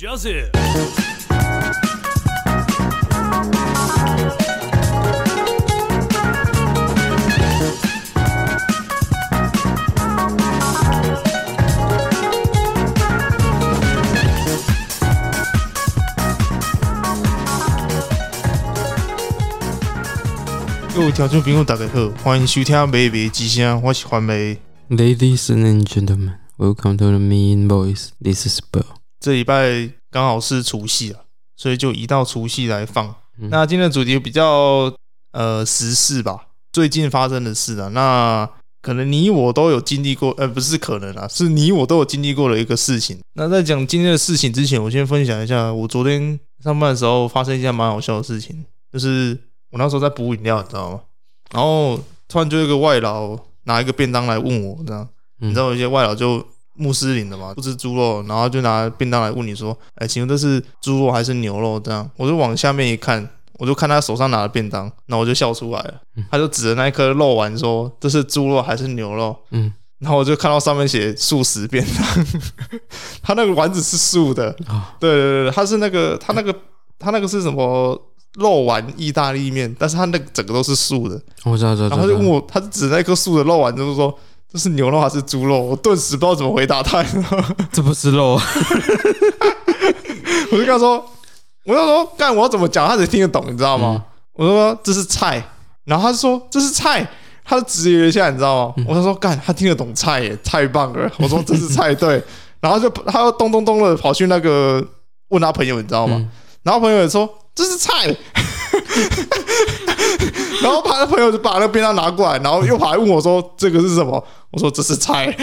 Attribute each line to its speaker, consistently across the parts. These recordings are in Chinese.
Speaker 1: Joseph。
Speaker 2: 各位听众朋友，大家好，欢迎收听《美美之声》，我是环美。
Speaker 3: Ladies and gentlemen, welcome to the Mean Voice. This is Bill。
Speaker 2: 这礼拜刚好是除夕啊，所以就移到除夕来放。嗯、那今天的主题比较呃时事吧，最近发生的事啊，那可能你我都有经历过，呃，不是可能啊，是你我都有经历过的一个事情。那在讲今天的事情之前，我先分享一下我昨天上班的时候发生一件蛮好笑的事情，就是。我那时候在补饮料，你知道吗？然后突然就有一个外劳拿一个便当来问我，这样，你知道有些外劳就穆斯林的嘛，不吃猪肉，然后就拿便当来问你说：“哎，请问这是猪肉还是牛肉？”这样，我就往下面一看，我就看他手上拿的便当，那我就笑出来了。他就指着那一颗肉丸说：“这是猪肉还是牛肉？”嗯，然后我就看到上面写素食便当，他那个丸子是素的。对对对，他是那个他那个他那个是什么？肉丸意大利面，但是他那个整个都是素的，
Speaker 3: 我知道，知道。
Speaker 2: 然后他就问我，他指那颗素的肉丸，就是说这是牛肉还是猪肉？我顿时不知道怎么回答他。
Speaker 3: 这不是肉，
Speaker 2: 我就跟他说，我就说干，我要怎么讲他才听得懂，你知道吗？嗯、我就说这是菜，然后他就说这是菜，他就质疑了一下，你知道吗？嗯、我就说干，他听得懂菜耶，太棒了。我说这是菜，对，然后就他又咚咚咚的跑去那个问他朋友，你知道吗？嗯、然后朋友也说。这是菜，然后他的朋友就把那个便当拿过来，然后又跑来问我说：“这个是什么？”我说：“这是菜。”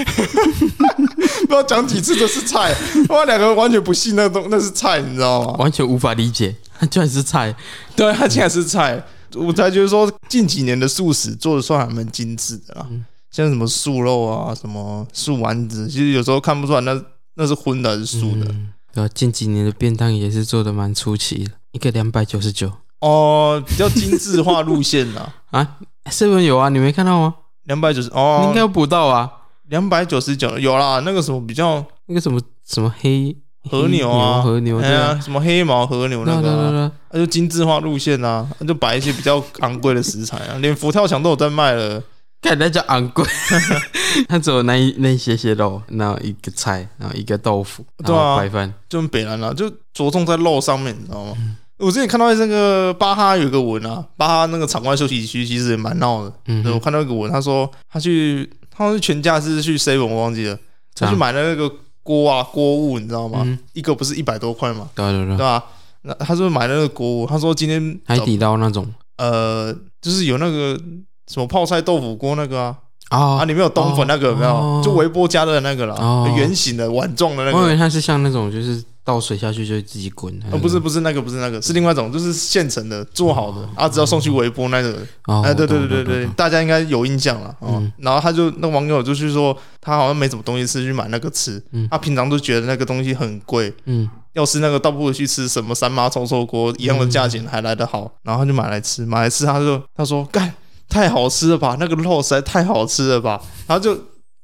Speaker 2: 不知道讲几次这是菜，我两个人完全不信那东那是菜，你知道吗？
Speaker 3: 完全无法理解，它居然是菜。
Speaker 2: 对，它竟然是菜，我才觉得说近几年的素食做的算还蛮精致的啦，像什么素肉啊，什么素丸子，其实有时候看不出来那那是荤的还是素的。
Speaker 3: 嗯，对啊，近几年的便当也是做的蛮出奇的。一个两百九十九
Speaker 2: 哦，比较精致化路线的
Speaker 3: 啊，seven 有啊，你没看到吗？
Speaker 2: 两百九十哦，
Speaker 3: 你应该有补到啊，
Speaker 2: 两百九十九有啦，那个什么比较
Speaker 3: 那个什么什么黑
Speaker 2: 和牛啊，
Speaker 3: 和牛对啊，
Speaker 2: 什么黑毛和牛那个，那就精致化路线啊，那就摆一些比较昂贵的食材啊，连佛跳墙都有在卖了，
Speaker 3: 看那叫昂贵，他只有那一那些些肉，然后一个菜，然后一个豆腐，对啊，白饭，
Speaker 2: 就很北南了，就着重在肉上面，你知道吗？我之前看到那个巴哈有个文啊，巴哈那个场外休息区其实也蛮闹的。嗯，我看到一个文，他说他去，他是全家是去 seven，我忘记了，他去买了那个锅啊锅物，你知道吗？嗯、一个不是一百多块吗？
Speaker 3: 对对对，对
Speaker 2: 吧？那他说买那个锅物，他说今天
Speaker 3: 海底捞那种，
Speaker 2: 呃，就是有那个什么泡菜豆腐锅那个啊，
Speaker 3: 哦、啊，
Speaker 2: 里面有冬粉那个有没有？哦、就微波加热的那个啦，圆、哦、形的碗状的那个。
Speaker 3: 我以为它是像那种就是。倒水下去就会自己滚。
Speaker 2: 哦，不是不是那个不是那个，是另外一种，就是现成的做好的，啊，只要送去微波那个。哎，对对对对对，大家应该有印象了。哦，然后他就那网友就是说，他好像没什么东西吃，去买那个吃。他平常都觉得那个东西很贵。嗯，要是那个倒不如去吃什么三妈臭臭锅，一样的价钱还来得好。然后他就买来吃，买来吃，他就他说干太好吃了吧，那个肉实在太好吃了吧。然后就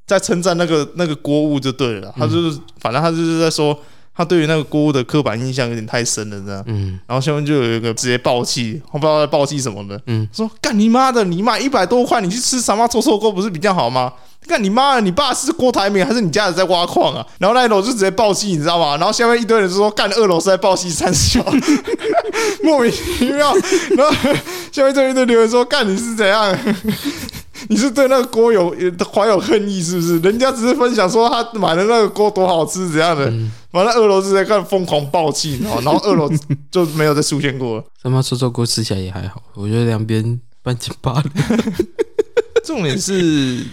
Speaker 2: 在称赞那个那个锅物就对了，他就是反正他就是在说。他对于那个锅的刻板印象有点太深了，这样。嗯。然后下面就有一个直接爆气，我不知道在爆气什么的。嗯。说干你妈的，你买一百多块，你去吃什么臭臭锅不是比较好吗？干你妈的，你爸是郭台铭还是你家人在挖矿啊？然后那一楼就直接爆气，你知道吗？然后下面一堆人就说干二楼是在爆气三小，莫名其妙。然后下面这一堆留言说干你是怎样？你是对那个锅有怀有恨意是不是？人家只是分享说他买的那个锅多好吃，怎样的？完了，二楼是在看疯狂爆气，然后然后二楼就没有再出现过了。
Speaker 3: 什么臭臭锅吃起来也还好，我觉得两边半斤八两。
Speaker 2: 重点是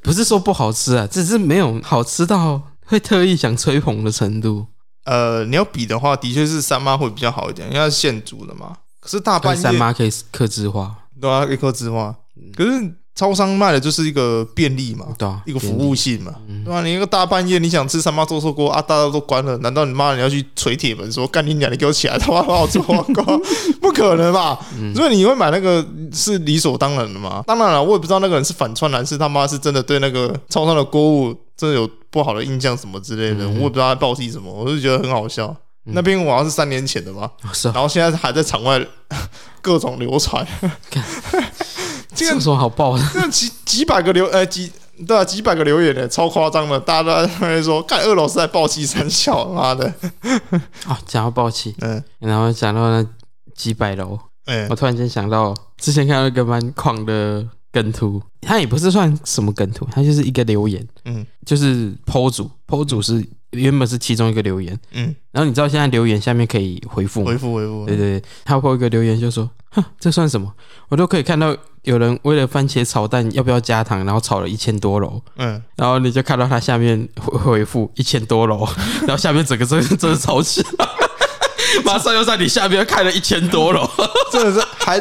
Speaker 3: 不是说不好吃啊？只是没有好吃到会特意想吹捧的程度。
Speaker 2: 呃，你要比的话，的确是三妈会比较好一点，因为它是现煮的嘛。可是大半夜
Speaker 3: 三妈可以克制化，
Speaker 2: 对啊，可以克制化。可是。超商卖的就是一个便利嘛，对啊，一个服务性嘛，嗯、对吧？你一个大半夜你想吃三妈臭臭锅啊，大家都关了，难道你妈你要去捶铁门说干你娘，你给我起来，他妈把我做广告？不可能吧？嗯、所以你会买那个是理所当然的嘛？当然了，我也不知道那个人是反串还是他妈是真的对那个超商的锅物真的有不好的印象什么之类的，嗯、我也不知道他爆气什么，我就觉得很好笑。那边我好像是三年前的吧，
Speaker 3: 是，
Speaker 2: 然后现在还在场外 各种流传。
Speaker 3: 这个有什么好爆的？
Speaker 2: 这几几百个留呃几对啊几百个留言的，超夸张的，大家都在说看二楼是在爆气三小，妈的！
Speaker 3: 啊，讲到爆气，嗯，然后讲到那几百楼，哎，我突然间想到之前看到一个蛮狂的梗图，它也不是算什么梗图，它就是一个留言，嗯，就是 po 主 po 主是。原本是其中一个留言，嗯，然后你知道现在留言下面可以回复吗？
Speaker 2: 回复回复，
Speaker 3: 对对对，他破一个留言就说，哼，这算什么？我都可以看到有人为了番茄炒蛋要不要加糖，然后炒了一千多楼，嗯，然后你就看到他下面回回复一千多楼，然后下面整个 真的真的吵起来，马上又在你下面开了一千多楼，
Speaker 2: 真的是还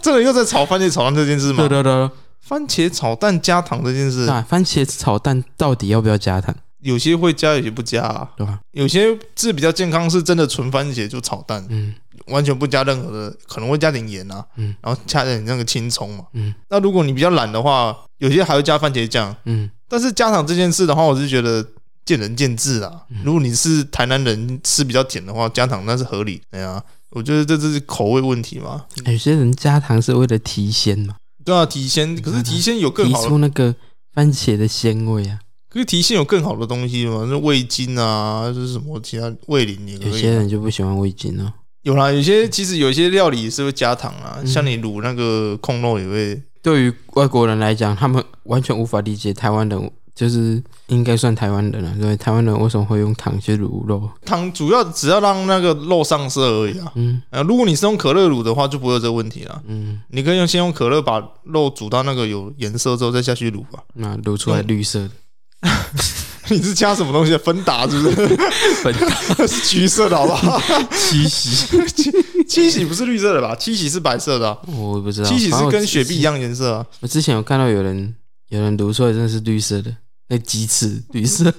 Speaker 2: 这个又在炒番茄炒蛋这件事吗？
Speaker 3: 对对对，
Speaker 2: 番茄炒蛋加糖这件事，
Speaker 3: 啊，番茄炒蛋到底要不要加糖？
Speaker 2: 有些会加，有些不加啊，对吧？有些字比较健康，是真的纯番茄就炒蛋，嗯，完全不加任何的，可能会加点盐啊，嗯，然后加点那个青葱嘛，嗯。那如果你比较懒的话，有些还会加番茄酱，嗯。但是加糖这件事的话，我是觉得见仁见智啊。如果你是台南人吃比较甜的话，加糖那是合理，对啊。我觉得这这是口味问题嘛。
Speaker 3: 有些人加糖是为了提鲜嘛，
Speaker 2: 对啊，提鲜。可是提鲜有更好的
Speaker 3: 提出那个番茄的鲜味啊。
Speaker 2: 可是提鲜有更好的东西吗？那味精啊，就是什么其他味醂也可以。
Speaker 3: 有些人就不喜欢味精啊。
Speaker 2: 有啦，有些其实有些料理是会加糖啊，嗯、像你卤那个控肉也会。
Speaker 3: 对于外国人来讲，他们完全无法理解台湾人，就是应该算台湾人了。因为台湾人为什么会用糖去卤肉？
Speaker 2: 糖主要只要让那个肉上色而已啊。嗯。啊，如果你是用可乐卤的话，就不会有这个问题了。嗯。你可以用先用可乐把肉煮到那个有颜色之后再下去卤吧。
Speaker 3: 那卤出来绿色的。
Speaker 2: 你是加什么东西的？芬达是不是？
Speaker 3: 芬达
Speaker 2: 是橘色的，好不好？
Speaker 3: 七喜
Speaker 2: 七七喜不是绿色的吧？七喜是白色的，
Speaker 3: 我不知道。
Speaker 2: 七喜是跟雪碧一样颜色啊。
Speaker 3: 我之前有看到有人有人读出来真的是绿色的，那鸡翅绿色。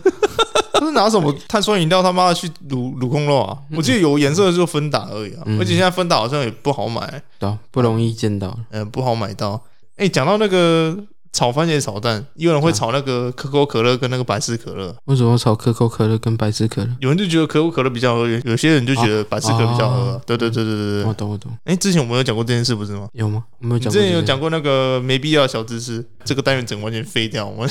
Speaker 2: 他是拿什么碳酸饮料他妈的去卤卤空肉啊？我记得有颜色的就芬达而已啊。而且现在芬达好像也不好买，
Speaker 3: 对，不容易见到，
Speaker 2: 嗯，不好买到。哎，讲到那个。炒番茄炒蛋，有人会炒那个可口可乐跟那个百事可乐。
Speaker 3: 为什么炒可口可乐跟百事可乐？
Speaker 2: 有人就觉得可口可乐比较喝，有些人就觉得百事可乐比较喝。对对对对对对，
Speaker 3: 我懂我懂。
Speaker 2: 哎，之前我们有讲过这件事不是吗？
Speaker 3: 有吗？我没有讲过。
Speaker 2: 之前有讲过那个没必要的小知识，这个单元整完全废掉。我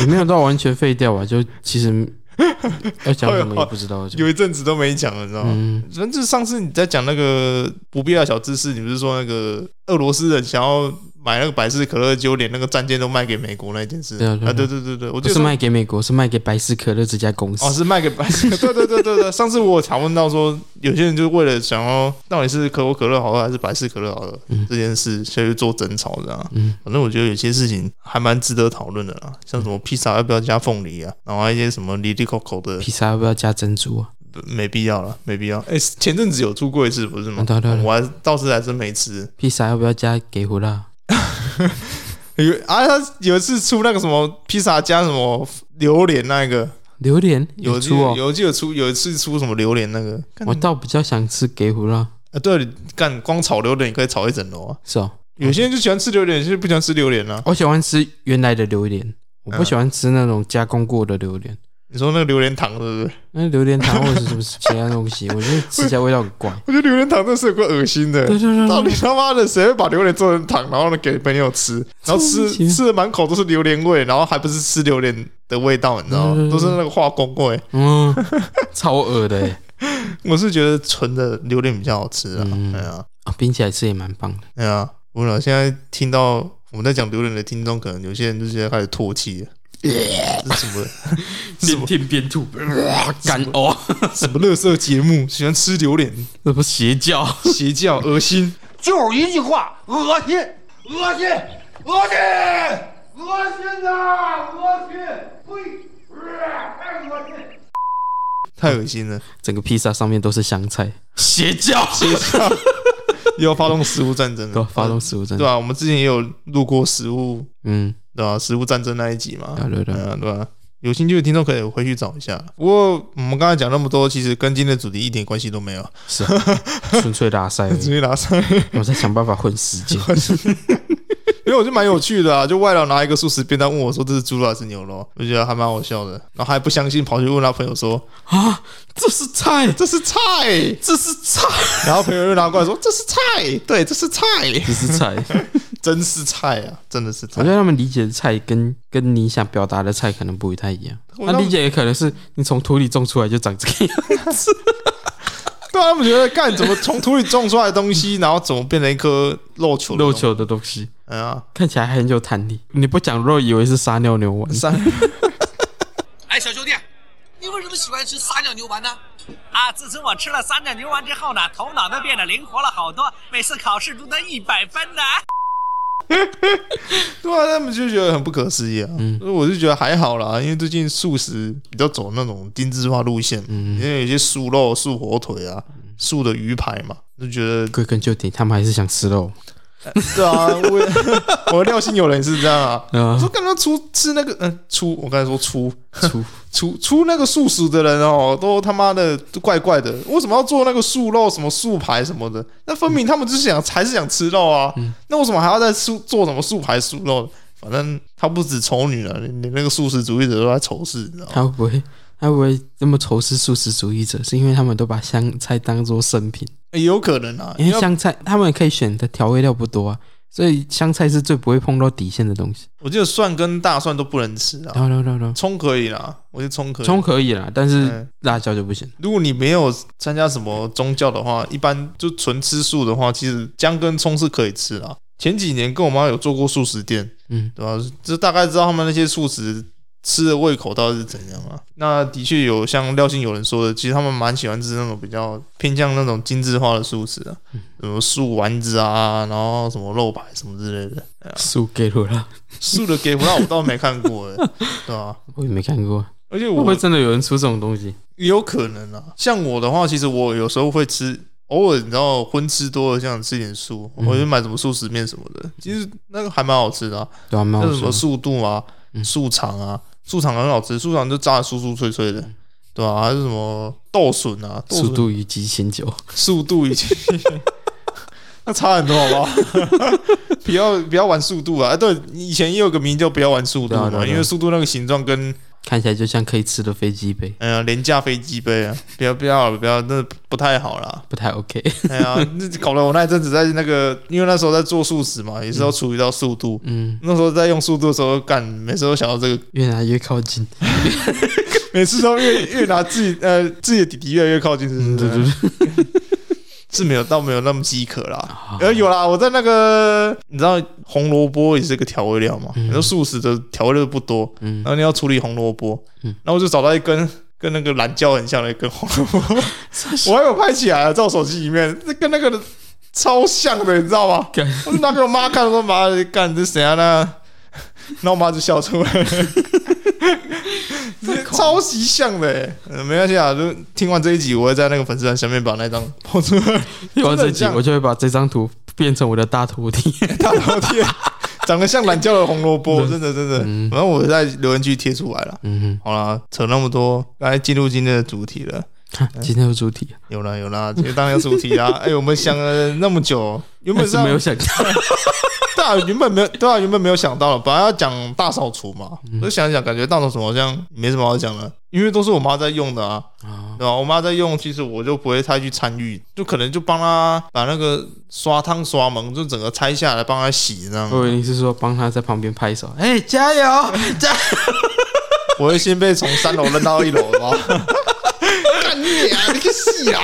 Speaker 3: 也没有到完全废掉吧？就其实 要讲什么也不知道。
Speaker 2: 有一阵子都没讲了，你知道吗？嗯。反正上次你在讲那个不必要小知识，你不是说那个俄罗斯人想要。买那个百事可乐，就连那个战舰都卖给美国那件事。对啊，对对对对，我
Speaker 3: 就是卖给美国，是卖给百事可乐这家公司。
Speaker 2: 哦，是卖给百事。对对对对对。上次我有查问到说，有些人就是为了想要到底是可口可乐好喝还是百事可乐好喝这件事，所以做争吵这样。嗯，反正我觉得有些事情还蛮值得讨论的啦，像什么披萨要不要加凤梨啊，然后一些什么哩哩扣扣的。
Speaker 3: 披萨要不要加珍珠啊？
Speaker 2: 没必要了，没必要。哎，前阵子有出过一次，不是吗？对对，我还倒是还真没吃。
Speaker 3: 披萨要不要加给胡辣？
Speaker 2: 有啊，他有一次出那个什么披萨加什么榴莲那个
Speaker 3: 榴莲有出哦，
Speaker 2: 有就有出有一次出什么榴莲那个，
Speaker 3: 我倒比较想吃给胡辣
Speaker 2: 啊。对，干光炒榴莲你可以炒一整楼啊。
Speaker 3: 是哦，
Speaker 2: 有些人就喜欢吃榴莲，有些人不喜欢吃榴莲啊。
Speaker 3: 我喜欢吃原来的榴莲，我不喜欢吃那种加工过的榴莲。
Speaker 2: 你说那个榴莲糖是不是？
Speaker 3: 那榴莲糖或者是什么其他东西？我觉得吃起来味道很怪。
Speaker 2: 我觉得榴莲糖真是有够恶心的。对对对，到底他妈的谁会把榴莲做成糖，然后呢给朋友吃，然后吃吃的满口都是榴莲味，然后还不是吃榴莲的味道，你知道吗？都是那个化工味。嗯，
Speaker 3: 超恶的。
Speaker 2: 我是觉得纯的榴莲比较好吃啊。对啊，
Speaker 3: 冰起来吃也蛮棒的。
Speaker 2: 对啊，我了，现在听到我们在讲榴莲的听众，可能有些人就现在开始唾弃了。这 什么？
Speaker 3: 边听边吐，干呕！
Speaker 2: 什么乐色节目？喜欢吃榴莲？
Speaker 3: 那不邪教？
Speaker 2: 邪教？恶心！
Speaker 1: 就一句话：恶心！恶心！恶心！恶心呐！恶心！呸！太恶心！
Speaker 2: 太恶心了！
Speaker 3: 整个披萨上面都是香菜，邪教！
Speaker 2: 邪教！又要发动食物战争了？
Speaker 3: 对，发动食物战争，
Speaker 2: 对啊？我们之前也有录过食物，嗯。对吧？食物战争那一集嘛，对对对，对吧？有兴趣的听众可以回去找一下。不过我们刚才讲那么多，其实跟今天的主题一点关系都没有，
Speaker 3: 是纯粹拉塞，
Speaker 2: 纯粹拉塞。
Speaker 3: 我在想办法混时间。
Speaker 2: 因为我就蛮有趣的啊，就外劳拿一个素食便当问我说，这是猪肉还是牛肉，我觉得还蛮好笑的，然后还不相信，跑去问他朋友说
Speaker 3: 啊，这是菜，
Speaker 2: 这是菜，
Speaker 3: 这是菜，
Speaker 2: 然后朋友又拿过来说，这是菜，对，这是菜，
Speaker 3: 这是菜，
Speaker 2: 真是菜啊，真的是菜。
Speaker 3: 我觉得他们理解的菜跟跟你想表达的菜可能不太一样，他理解也可能是你从土里种出来就长这个样子。
Speaker 2: 对啊，他们觉得干怎么从土里种出来的东西，然后怎么变成一颗肉球
Speaker 3: 肉球的东西？
Speaker 2: 哎呀，
Speaker 3: 看起来很有弹力。你不讲肉，以为是撒尿牛丸。
Speaker 4: 撒 哎，小兄弟，你为什么喜欢吃撒尿牛丸呢？啊，自从我吃了撒尿牛丸之后呢，头脑都变得灵活了好多，每次考试都得一百分呢。
Speaker 2: 对啊，他们就觉得很不可思议啊。嗯，我就觉得还好啦，因为最近素食比较走那种精致化路线，嗯，因为有些素肉、素火腿啊、素的鱼排嘛，就觉得
Speaker 3: 归根究底，他们还是想吃肉。
Speaker 2: 对啊，我 我廖姓有人是这样啊。我说刚刚出吃那个嗯出，我刚才说出出 出出那个素食的人哦，都他妈的都怪怪的。为什么要做那个素肉什么素排什么的？那分明他们就是想还是想吃肉啊。那为什么还要再素做什么素排素肉？反正他不止丑女了，连那个素食主义者都在仇视，你知道吗？
Speaker 3: 他会不会他会不会这么仇视素食主义者？是因为他们都把香菜当做圣品？
Speaker 2: 也有可能啊，
Speaker 3: 因为香菜他们可以选的调味料不多啊，所以香菜是最不会碰到底线的东西。
Speaker 2: 我记得蒜跟大蒜都不能吃啊，no no no，，葱可以啦，我觉得葱可以，
Speaker 3: 葱可以啦，但是辣椒就不行。
Speaker 2: 如果你没有参加什么宗教的话，一般就纯吃素的话，其实姜跟葱是可以吃的。前几年跟我妈有做过素食店，嗯，对吧？就大概知道他们那些素食。吃的胃口到底是怎样啊？那的确有像廖姓有人说的，其实他们蛮喜欢吃那种比较偏向那种精致化的素食啊，什么素丸子啊，然后什么肉排什么之类的。
Speaker 3: 素给不了，
Speaker 2: 素的给不了，我倒没看过哎，对吧？
Speaker 3: 我也没看过，
Speaker 2: 而且我
Speaker 3: 会真的有人出这种东西？
Speaker 2: 有可能啊。像我的话，其实我有时候会吃，偶尔你知道荤吃多了，想吃点素，我就买什么素食面什么的。其实那个还蛮好吃的，
Speaker 3: 对啊，还蛮好吃。
Speaker 2: 什么素度啊，素肠啊。素肠很好吃，素肠就炸的酥酥脆脆的，对吧、啊？还是什么豆笋啊？
Speaker 3: 速度与激情酒，
Speaker 2: 速度与激情，那差很多，好不好？不要不要玩速度啊！对，以前也有个名叫“不要玩速度”嘛，因为速度那个形状跟。
Speaker 3: 看起来就像可以吃的飞机杯，
Speaker 2: 哎呀，廉价飞机杯啊！不要不要不要，那不太好啦，
Speaker 3: 不太 OK。
Speaker 2: 哎呀，那搞得我那一阵子在那个，因为那时候在做素食嘛，也是要处理到速度。嗯，那时候在用速度的时候干，每次都想到这个，
Speaker 3: 越来越靠近，
Speaker 2: 每次都越越拿自己呃自己的弟弟越来越靠近，是不是？对对对。是没有，倒没有那么饥渴啦。呃，有啦，我在那个，你知道红萝卜也是一个调味料嘛？你说素食的调味料不多，然后你要处理红萝卜，然后我就找到一根跟那个蓝椒很像的一根红萝卜，我还有拍起来在我手机里面，那跟那个超像的，你知道吗？我拿给我妈看，我说妈，干这谁啊？那，然后我妈就笑出来了。超级像的，欸，嗯，没关系啊，就听完这一集，我会在那个粉丝团下面把那张 抛出来。
Speaker 3: 听完这一集，我就会把这张图变成我的大头贴，
Speaker 2: 大头贴，长得像懒觉的红萝卜，真的真的。然后我在留言区贴出来了。嗯哼，好了，扯那么多，来进入今天的主题了。
Speaker 3: 今天有主题？
Speaker 2: 有了有了，今天当然有主题啊！哎，我们想了那么久，原本
Speaker 3: 是没有想到。
Speaker 2: 对啊，原本没有，对啊，原本没有想到了，本来要讲大扫除嘛，我就想一想，感觉大扫除好像没什么好讲的，因为都是我妈在用的啊，对吧？我妈在用，其实我就不会太去参与，就可能就帮她把那个刷汤刷门就整个拆下来帮她洗
Speaker 3: 这样。对你是说帮她在旁边拍手，哎，加油，加油！
Speaker 2: 我会先被从三楼扔到一楼的吗？干你啊！你个戏啊！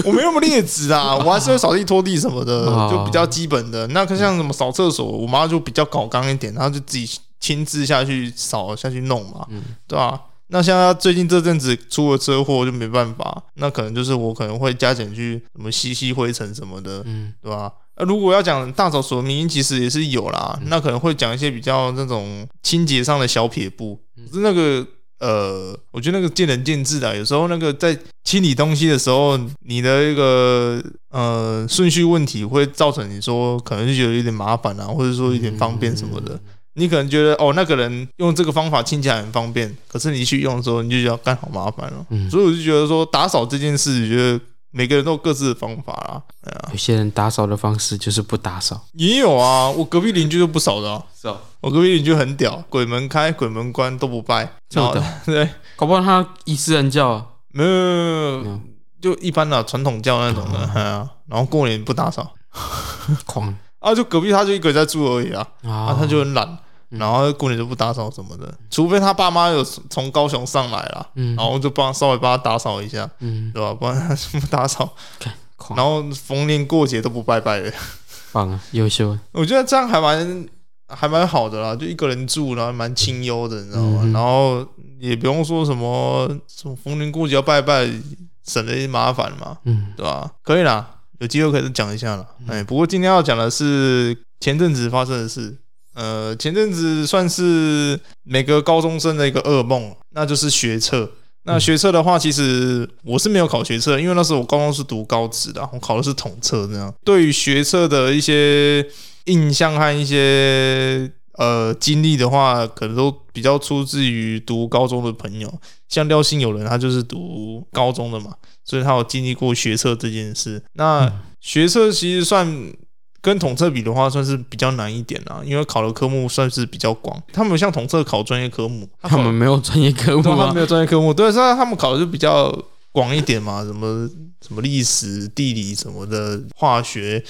Speaker 2: 我没那么劣质啊，我还是会扫地、拖地什么的，就比较基本的。那可像什么扫厕所，我妈就比较搞刚一点，然后就自己亲自下去扫下去弄嘛，对吧？那像她最近这阵子出了车祸，就没办法，那可能就是我可能会加减去什么吸吸灰尘什么的，对吧？那如果要讲大扫除的原因，其实也是有啦，那可能会讲一些比较那种清洁上的小撇步，是那个。呃，我觉得那个见仁见智的，有时候那个在清理东西的时候，你的一个呃顺序问题会造成你说可能就觉得有点麻烦啊，或者说有点方便什么的。你可能觉得哦，那个人用这个方法清起来很方便，可是你去用的时候，你就觉得干好麻烦了。所以我就觉得说打扫这件事，觉得每个人都有各自的方法啊，
Speaker 3: 有些人打扫的方式就是不打扫。
Speaker 2: 也有啊，我隔壁邻居就不少的、啊。
Speaker 3: 是哦，
Speaker 2: 我隔壁邻居很屌，鬼门开、鬼门关都不拜。好的，对，
Speaker 3: 搞不好他伊斯兰教啊？
Speaker 2: 没有，没有，就一般的传统教那种的。啊，然后过年不打扫，
Speaker 3: 狂
Speaker 2: 啊！就隔壁他就一个人在住而已啊，啊，他就很懒。然后过年就不打扫什么的，除非他爸妈有从高雄上来了，然后就帮稍微帮他打扫一下，对吧？不然他不打扫，然后逢年过节都不拜拜的，
Speaker 3: 棒啊，优秀。
Speaker 2: 我觉得这样还蛮还蛮好的啦，就一个人住，然后蛮清幽的，你知道吗？然后也不用说什么什么逢年过节要拜拜，省了一些麻烦嘛，嗯，对吧？可以啦，有机会可以讲一下了。哎，不过今天要讲的是前阵子发生的事。呃，前阵子算是每个高中生的一个噩梦，那就是学测。那学测的话，其实我是没有考学测，因为那时候我高中是读高职的，我考的是统测这样。对于学测的一些印象和一些呃经历的话，可能都比较出自于读高中的朋友，像廖信有人，他就是读高中的嘛，所以他有经历过学测这件事。那学测其实算。跟统测比的话，算是比较难一点啦，因为考的科目算是比较广。他们像统测考专业科目，
Speaker 3: 他们没有专业科目，
Speaker 2: 他们没有专业科目，对，所以他们考的就比较广一点嘛，什么什么历史、地理什么的，化学，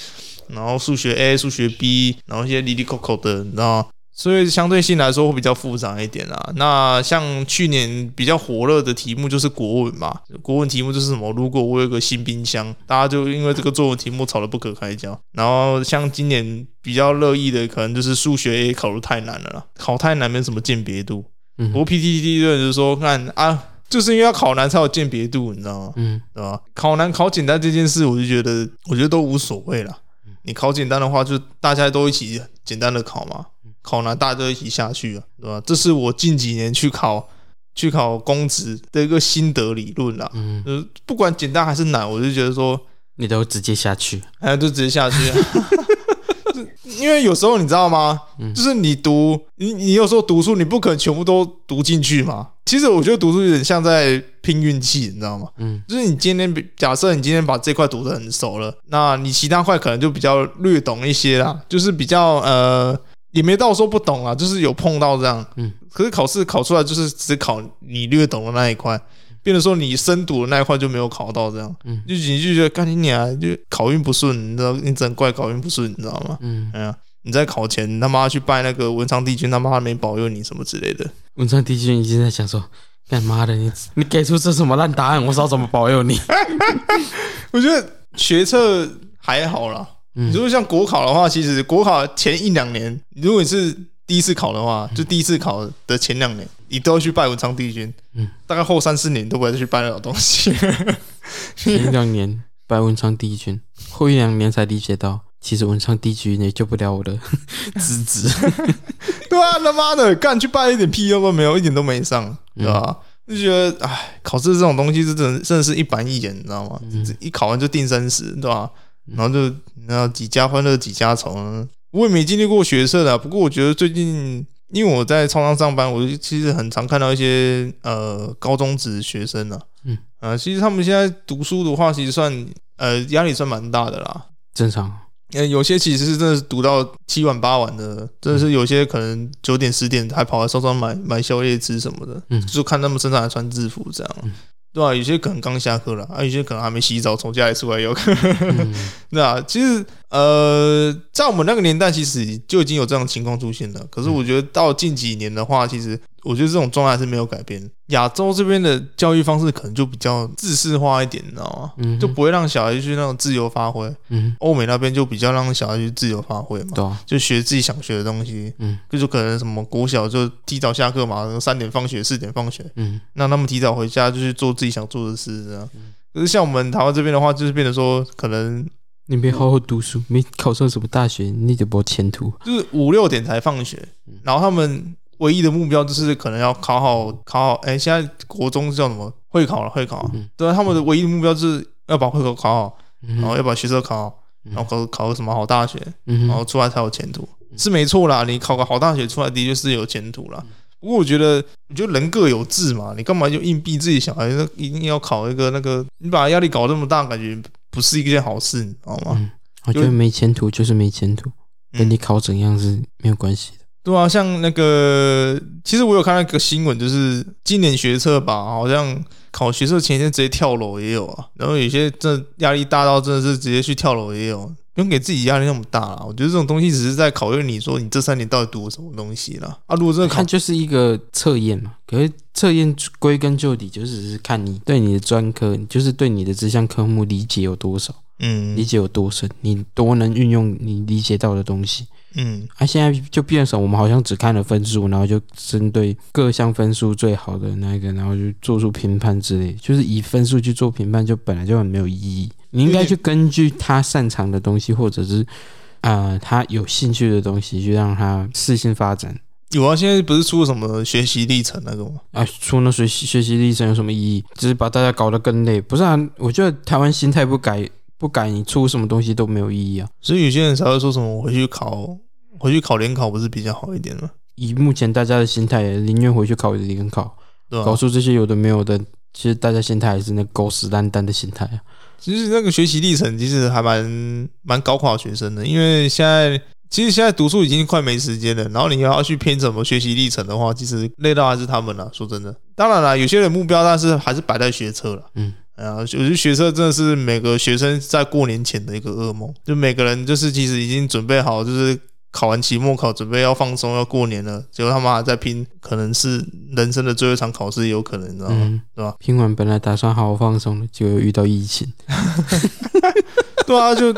Speaker 2: 然后数学 A、数学 B，然后一些离离扣扣的，你知道吗？所以相对性来说会比较复杂一点啦。那像去年比较火热的题目就是国文嘛，国文题目就是什么？如果我有个新冰箱，大家就因为这个作文题目吵得不可开交。然后像今年比较热议的，可能就是数学 A 考得太难了啦，考太难没什么鉴别度。不过 PTT 的人就说，看啊，就是因为要考难才有鉴别度，你知道吗？嗯，对吧？考难考简单这件事，我就觉得，我觉得都无所谓了。你考简单的话，就大家都一起简单的考嘛。考难，大家都一起下去啊，对吧？这是我近几年去考去考公职的一个心得理论啦。嗯，就是不管简单还是难，我就觉得说
Speaker 3: 你都直接下去，
Speaker 2: 哎，就直接下去。因为有时候你知道吗？就是你读你你有时候读书，你不可能全部都读进去嘛。其实我觉得读书有点像在拼运气，你知道吗？嗯，就是你今天假设你今天把这块读得很熟了，那你其他块可能就比较略懂一些啦，就是比较呃。也没到说不懂啊，就是有碰到这样，嗯，可是考试考出来就是只考你略懂的那一块，变成说你深读的那一块就没有考到这样，嗯，就你就觉得干你娘，就考运不顺，你知道，你只能怪考运不顺，你知道吗？嗯，哎呀，你在考前他妈去拜那个文昌帝君，他妈没保佑你什么之类的。
Speaker 3: 文昌帝君已经在想说，干妈的你你给出这什么烂答案，我知道怎么保佑你。
Speaker 2: 我觉得学测还好啦。你如果像国考的话，其实国考前一两年，如果你是第一次考的话，就第一次考的前两年，你都要去拜文昌帝君。嗯，大概后三四年都不会再去拜那种东西。
Speaker 3: 前一两年拜文昌帝君，后一两年才理解到，其实文昌帝君也救不了我的 侄子。
Speaker 2: 对啊，他妈的，干去拜一点屁用都没有，一点都没上，对吧？就觉得，哎，考试这种东西是真的，真的是一板一眼，你知道吗？一考完就定生死，对吧？然后就然后几家欢乐几家愁，我也没经历过学社的，不过我觉得最近因为我在超商上班，我其实很常看到一些呃高中职学生呢，嗯啊，其实他们现在读书的话，其实算呃压力算蛮大的啦，
Speaker 3: 正常。
Speaker 2: 呃，有些其实是真的是读到七晚八晚的，真的是有些可能九点十点还跑来超商买买宵夜吃什么的，嗯，就看他们身上还穿制服这样。对啊，有些可能刚下课了，啊，有些可能还没洗澡，从家里出来有可能。嗯、对啊，其实呃，在我们那个年代，其实就已经有这样的情况出现了。可是我觉得到近几年的话，其实我觉得这种状态是没有改变。亚洲这边的教育方式可能就比较自式化一点，你知道吗？嗯、就不会让小孩去那种自由发挥。嗯，欧美那边就比较让小孩去自由发挥嘛，对啊，就学自己想学的东西。嗯，就是可能什么国小就提早下课嘛，三点放学，四点放学。嗯，那他们提早回家就去做自己想做的事，这样。可是像我们台湾这边的话，就是变得说，可能
Speaker 3: 你没好好读书，没考上什么大学，你就没前途。
Speaker 2: 就是五六点才放学，然后他们。唯一的目标就是可能要考好，考好。哎，现在国中叫什么？会考了，会考。对啊，他们的唯一的目标就是要把会考考好，然后要把学测考好，然后考考个什么好大学，然后出来才有前途。是没错啦，你考个好大学出来的确是有前途啦。不过我觉得，我觉得人各有志嘛，你干嘛就硬逼自己小孩那一定要考一个那个？你把压力搞这么大，感觉不是一件好事，你知道吗？
Speaker 3: 嗯，我觉得没前途就是没前途，跟你考怎样是没有关系的。
Speaker 2: 对啊，像那个，其实我有看到一个新闻，就是今年学测吧，好像考学测前一天直接跳楼也有啊。然后有些真的压力大到真的是直接去跳楼也有，不用给自己压力那么大了。我觉得这种东西只是在考验你说你这三年到底读了什么东西了。啊，如果真的
Speaker 3: 看就是一个测验嘛，可是测验归根究底就只是看你对你的专科，就是对你的这项科目理解有多少，嗯，理解有多深，你多能运用你理解到的东西。嗯，啊，现在就变成我们好像只看了分数，然后就针对各项分数最好的那个，然后就做出评判之类，就是以分数去做评判，就本来就很没有意义。你应该去根据他擅长的东西，或者是啊、呃、他有兴趣的东西，去让他适性发展。
Speaker 2: 有啊，现在不是出了什么学习历程那个吗？
Speaker 3: 啊，出那学习学习历程有什么意义？只是把大家搞得更累。不是啊，我觉得台湾心态不改。不改，你出什么东西都没有意义啊！
Speaker 2: 所以有些人才会说什么我回去考，回去考联考不是比较好一点吗？
Speaker 3: 以目前大家的心态，宁愿回去考联考，
Speaker 2: 对啊，
Speaker 3: 搞出这些有的没有的，其实大家心态还是那狗屎烂蛋的心态啊！
Speaker 2: 其实那个学习历程其实还蛮蛮搞垮学生的，因为现在其实现在读书已经快没时间了，然后你要去拼什么学习历程的话，其实累到还是他们了。说真的，当然了，有些人目标但是还是摆在学车了，嗯。啊，我觉得学车真的是每个学生在过年前的一个噩梦。就每个人就是其实已经准备好，就是考完期末考，准备要放松，要过年了。结果他妈还在拼，可能是人生的最后一场考试，有可能，你知道吗？嗯、对吧？
Speaker 3: 拼完本来打算好好放松的，结果遇到疫情。
Speaker 2: 对啊，就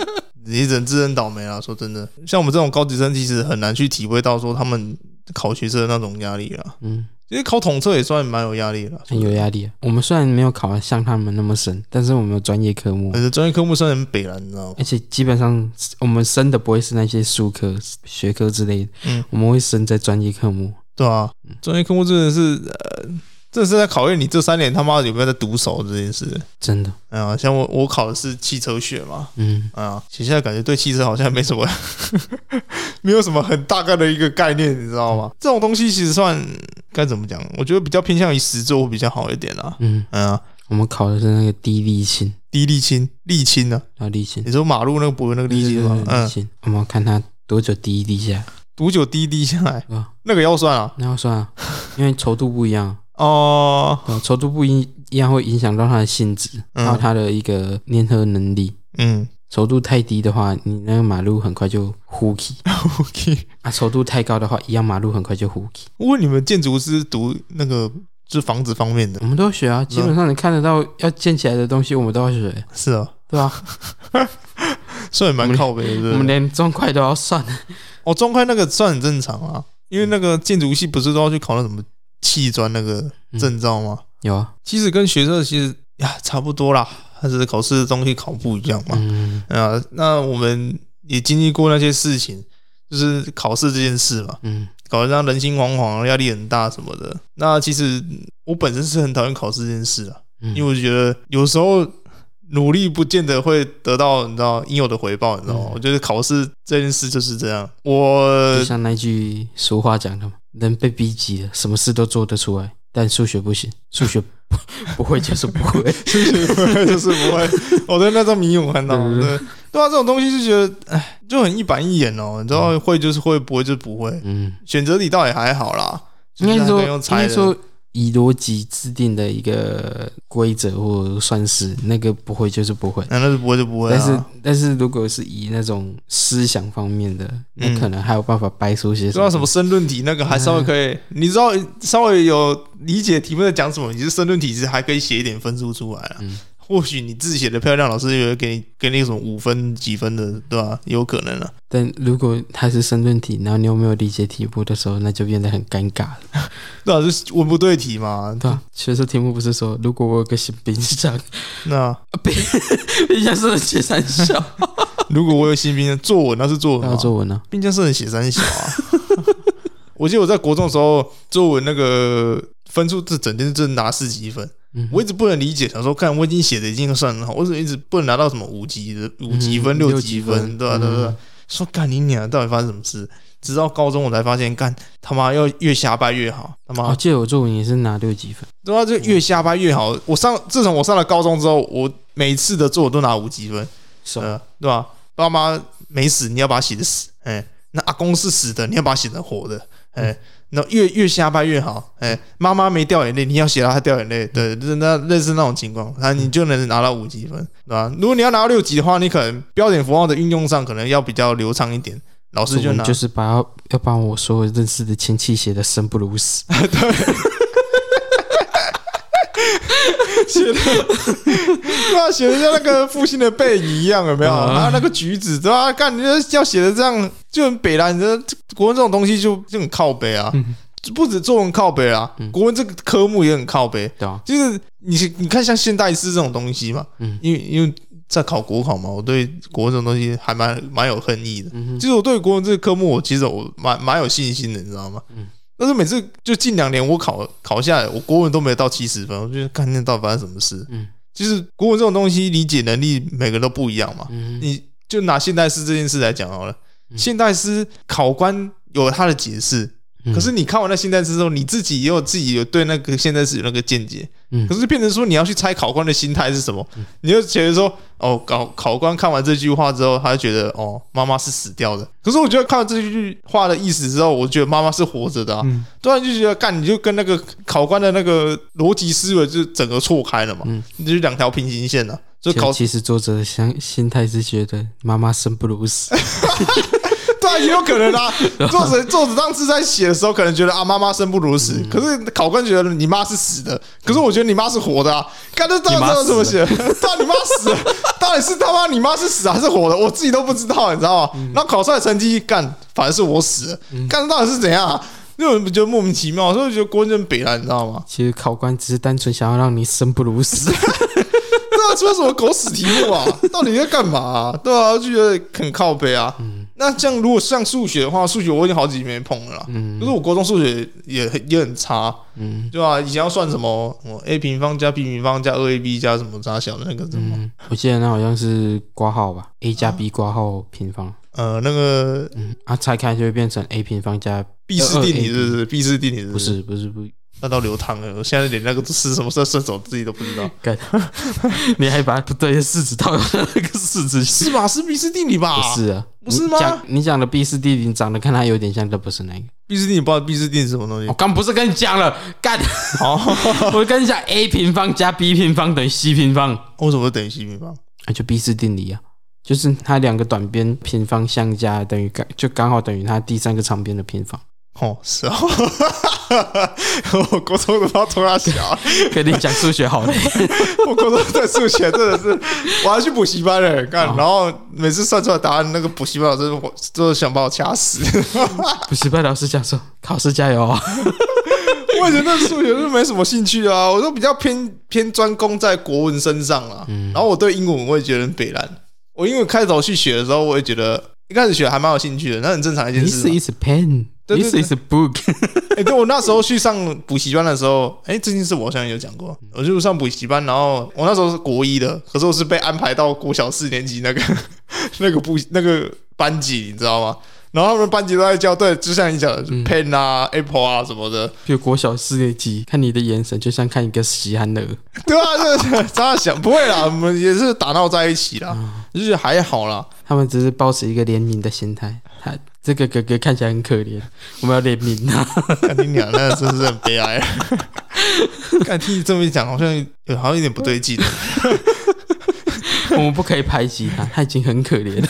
Speaker 2: 你人自认倒霉啊！说真的，像我们这种高级生，其实很难去体会到说他们考学生的那种压力啊。嗯。其实考统测也算蛮有压力的，
Speaker 3: 很有压力啊。我们虽然没有考像他们那么深，但是我们有专业科目，
Speaker 2: 可是专业科目算很北了，你知道吗？
Speaker 3: 而且基本上我们升的不会是那些术科、学科之类的，嗯，我们会升在专业科目。
Speaker 2: 对啊，专业科目真的是呃。这是在考验你这三年他妈有没有在读熟这件事，
Speaker 3: 真的。
Speaker 2: 哎呀，像我我考的是汽车学嘛，嗯，啊，其实现在感觉对汽车好像没什么，没有什么很大概的一个概念，你知道吗？这种东西其实算该怎么讲？我觉得比较偏向于实作会比较好一点啦。嗯，哎呀，
Speaker 3: 我们考的是那个低沥青，
Speaker 2: 低沥青，沥青呢？
Speaker 3: 啊，沥青。
Speaker 2: 你说马路那个不会那个沥青吗？
Speaker 3: 嗯，我们看它多久滴一滴下来，
Speaker 2: 多久滴滴下来？啊那个要算啊，
Speaker 3: 那要算啊，因为稠度不一样。
Speaker 2: 哦，
Speaker 3: 稠度不一一样会影响到它的性质，还有它的一个粘合能力。嗯，稠度太低的话，你那个马路很快就糊起。
Speaker 2: OK
Speaker 3: 啊，稠度太高的话，一样马路很快就糊起。
Speaker 2: 我问你们建筑师读那个就是房子方面的，
Speaker 3: 我们都要学啊。基本上你看得到要建起来的东西，我们都要学。
Speaker 2: 是啊，
Speaker 3: 对吧？
Speaker 2: 算也蛮靠北的。
Speaker 3: 我们连砖块都要算。
Speaker 2: 哦，砖块那个算很正常啊，因为那个建筑系不是都要去考那什么？砌砖那个证照吗？
Speaker 3: 嗯？有啊，
Speaker 2: 其实跟学测其实呀差不多啦，但是考试的东西考不一样嘛。嗯啊，那我们也经历过那些事情，就是考试这件事嘛。嗯，搞得让人心惶惶，压力很大什么的。那其实我本身是很讨厌考试这件事啊，因为我觉得有时候努力不见得会得到你知道应有的回报，你知道吗？我觉得考试这件事就是这样。我
Speaker 3: 就像那句俗话讲的嘛。人被逼急了，什么事都做得出来，但数学不行，数学不不会就是不会，
Speaker 2: 就是不会 就是不会。我对那张谜语看到，对对，对啊，这种东西就觉得，哎，就很一板一眼哦。你知道，会就是会，不会就是不会。嗯，选择题倒也还好啦，
Speaker 3: 应该说，应该说。以逻辑制定的一个规则或算式，那个不会就是不会，
Speaker 2: 那那是不会就不会。
Speaker 3: 但是但是如果是以那种思想方面的，那可能还有办法掰出些什么。知道
Speaker 2: 什么申论题，那个还稍微可以。你知道稍微有理解题目在讲什么，你是申论题，其实还可以写一点分数出来啊。或许你自己写的漂亮，老师也会给你给你什么五分几分的，对吧？有可能啊。
Speaker 3: 但如果它是申论题，然后你又没有理解题目的时候，那就变得很尴尬了。
Speaker 2: 那是文不对题嘛？
Speaker 3: 对啊。学测题目不是说，如果我有个新冰箱，
Speaker 2: 那
Speaker 3: 冰冰箱是能写三小。
Speaker 2: 如果我有新冰箱，作文那是作文那？
Speaker 3: 作文呢？
Speaker 2: 冰箱是能写三小啊。我记得我在国中的时候，作文那个分数是整天是拿四级分。我一直不能理解，想说，看我已经写的已经算很好，为什么一直不能拿到什么五级的五级分、六级分，对吧？对吧？说干你娘，到底发生什么事？直到高中我才发现，干他妈要越瞎掰越好。他妈，
Speaker 3: 我记得我作文也是拿六级分，
Speaker 2: 对啊，就越瞎掰越好。我上自从我上了高中之后，我每次的作文都拿五级分，是啊，对吧？爸妈没死，你要把他写的死，哎，那阿公是死的，你要把他写成活的，哎。那越越瞎掰越好，哎，妈妈没掉眼泪，你要写到她掉眼泪，对，就是那类似那种情况，那你就能拿到五级分，对吧？如果你要拿到六级的话，你可能标点符号的运用上可能要比较流畅一点，老师就拿
Speaker 3: 就是把要把我所有认识的亲戚写的生不如死，对。
Speaker 2: 写的，对啊，写的像那个父亲的背影一样，有没有？还有那个橘子，对吧？干，你要写的这样就很北烂，你这国文这种东西就就很靠北啊，不止作文靠北啊，国文这个科目也很靠北，对啊，就是你你看像现代诗这种东西嘛，嗯，因为因为在考国考嘛，我对国文这种东西还蛮蛮有恨意的。其实我对国文这个科目，我其实我蛮蛮有信心的，你知道吗？嗯。但是每次就近两年我考考下来，我国文都没有到七十分，我就看那到底发生什么事。嗯，其实国文这种东西理解能力每个人都不一样嘛。嗯，你就拿现代诗这件事来讲好了，现代诗考官有他的解释。可是你看完那现代诗之后，你自己也有自己有对那个现代诗有那个见解。嗯，可是变成说你要去猜考官的心态是什么，你就觉得说哦，考考官看完这句话之后，他就觉得哦，妈妈是死掉的。可是我觉得看完这句话的意思之后，我觉得妈妈是活着的啊。突然就觉得干，你就跟那个考官的那个逻辑思维就整个错开了嘛。嗯，就是两条平行线了。就考
Speaker 3: 其实作者的想心态是觉得妈妈生不如死。
Speaker 2: 对啊，也有可能啊。作者作者当时在写的时候，可能觉得啊，妈妈生不如死。可是考官觉得你妈是死的，可是我觉得你妈是活的啊。看这到底是怎么写？到底你妈死了，到底是他妈你妈是死还是活的？我自己都不知道，你知道吗？然后考出来成绩干，反而是我死了。看这到底是怎样啊？那种觉得莫名其妙，所以我觉得国人北了，你知道吗？
Speaker 3: 其实考官只是单纯想要让你生不如死。
Speaker 2: 这出什么狗屎题目啊？到底在干嘛啊？对啊，就觉得很靠北啊。那这样如果像数学的话，数学我已经好几年没碰了啦。嗯，就是我国中数学也很也很差。嗯，对吧？以前要算什么，什么 a 平方加 b 平方加二 ab 加什么加小的那个什么？
Speaker 3: 嗯，我记得那好像是括号吧，a 加 b 括号平方。
Speaker 2: 呃，那个，
Speaker 3: 嗯，啊，拆开就会变成 a 平方加
Speaker 2: 毕氏定理，是不是？毕氏定理是不是？
Speaker 3: 不是，不
Speaker 2: 那到流汤了，我现在连那个是什么时候顺手自己都不知道。干，
Speaker 3: 你还把不对的式子套到那个式子
Speaker 2: 是吧？是毕氏定理吧？
Speaker 3: 不是啊，
Speaker 2: 不是吗？
Speaker 3: 你讲的毕氏定理长得跟它有点像，但不是那个。
Speaker 2: 毕氏定理不知道毕氏定理是什么东西？
Speaker 3: 我刚不是跟你讲了？干，哦，我跟你讲，a 平方加 b 平方等于 c 平方。
Speaker 2: 为什么等于 c 平方？
Speaker 3: 那就毕氏定理啊，就是它两个短边平方相加等于刚，就刚好等于它第三个长边的平方。
Speaker 2: 哦，是哦，我高中都要拖他小，
Speaker 3: 跟你讲数学好累。
Speaker 2: 我高中对数学真的是，我还去补习班嘞，干，然后每次算出来答案，那个补习班老师我都想把我掐死。
Speaker 3: 补习班老师讲说，考试加油啊！
Speaker 2: 我以前对数学是没什么兴趣啊，我都比较偏偏专攻在国文身上啊。然后我对英文我也觉得很北烂。我英文开头去学的时候，我也觉得一开始学还蛮有兴趣的，那很正常一件事。
Speaker 3: This is pen.，This is a book。
Speaker 2: 哎，对我那时候去上补习班的时候，哎，这件事我好像有讲过。我就上补习班，然后我那时候是国一的，可是我是被安排到国小四年级那个 那个补那个班级，你知道吗？然后他们班级都在教，对，就像你讲的，pen 啊，apple 啊什么的。
Speaker 3: 就国小四年级，看你的眼神就像看一个稀罕的。
Speaker 2: 对啊，对，这样想不会啦，我们也是打闹在一起啦，就是还好啦。
Speaker 3: 他们只是保持一个怜悯的心态。他这个哥哥看起来很可怜，我们要怜悯他。
Speaker 2: 看你俩那真是很悲哀。看听你这么一讲，好像有好像有点不对劲。
Speaker 3: 我们不可以排挤他，他已经很可怜了。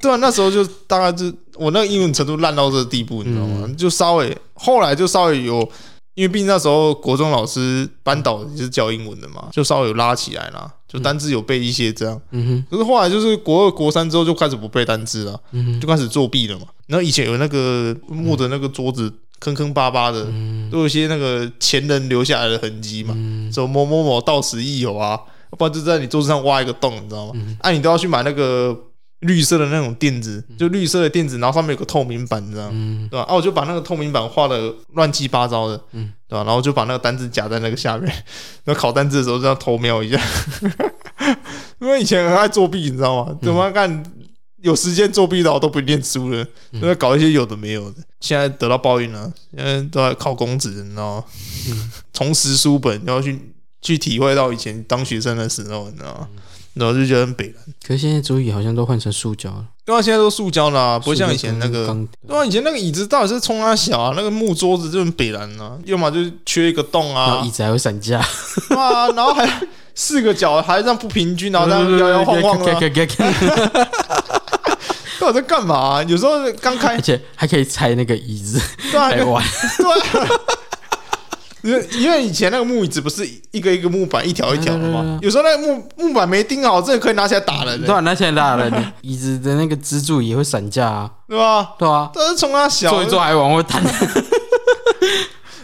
Speaker 2: 对啊，那时候就大概就我那个英文程度烂到这个地步，你知道吗？就稍微后来就稍微有，因为毕竟那时候国中老师班导也是教英文的嘛，就稍微有拉起来了，就单字有背一些这样。嗯哼。可是后来就是国二、国三之后就开始不背单字了，就开始作弊了嘛。然后以前有那个木的那个桌子坑坑巴巴的，都有一些那个前人留下来的痕迹嘛，什么某某某到此一游啊，不然就在你桌子上挖一个洞，你知道吗？哎，啊、你都要去买那个。绿色的那种垫子，就绿色的垫子，然后上面有个透明板，这样，嗯、对吧？啊，我就把那个透明板画的乱七八糟的，嗯，对吧？然后就把那个单字夹在那个下面，那考单字的时候这样偷瞄一下，因为以前很爱作弊，你知道吗？怎么干？有时间作弊的都不念书了，都在搞一些有的没有的。现在得到报应了，现在都在考公职，你知道吗？重拾书本，然后去去体会到以前当学生的时候，你知道吗？然后就觉得很北烂。
Speaker 3: 可是现在桌椅好像都换成塑胶了。
Speaker 2: 对啊，现在都塑胶啦，不会像以前那个。对啊，以前那个椅子到底是冲它小啊？那个木桌子就很北烂啊，要么就是缺一个洞啊。
Speaker 3: 然后椅子还会散架。
Speaker 2: 啊，然后还四个脚还这样不平均，然后这样摇摇晃晃的。到底在干嘛啊？有时候刚开，
Speaker 3: 而且还可以拆那个椅子来玩。
Speaker 2: 对。因为因为以前那个木椅子不是一个一个木板一条一条的吗？有时候那个木木板没钉好，这可以拿起来打人。
Speaker 3: 对，拿起来打人。椅子的那个支柱也会散架啊，
Speaker 2: 对吧？
Speaker 3: 对啊，
Speaker 2: 但是从他小
Speaker 3: 坐一坐还往后弹。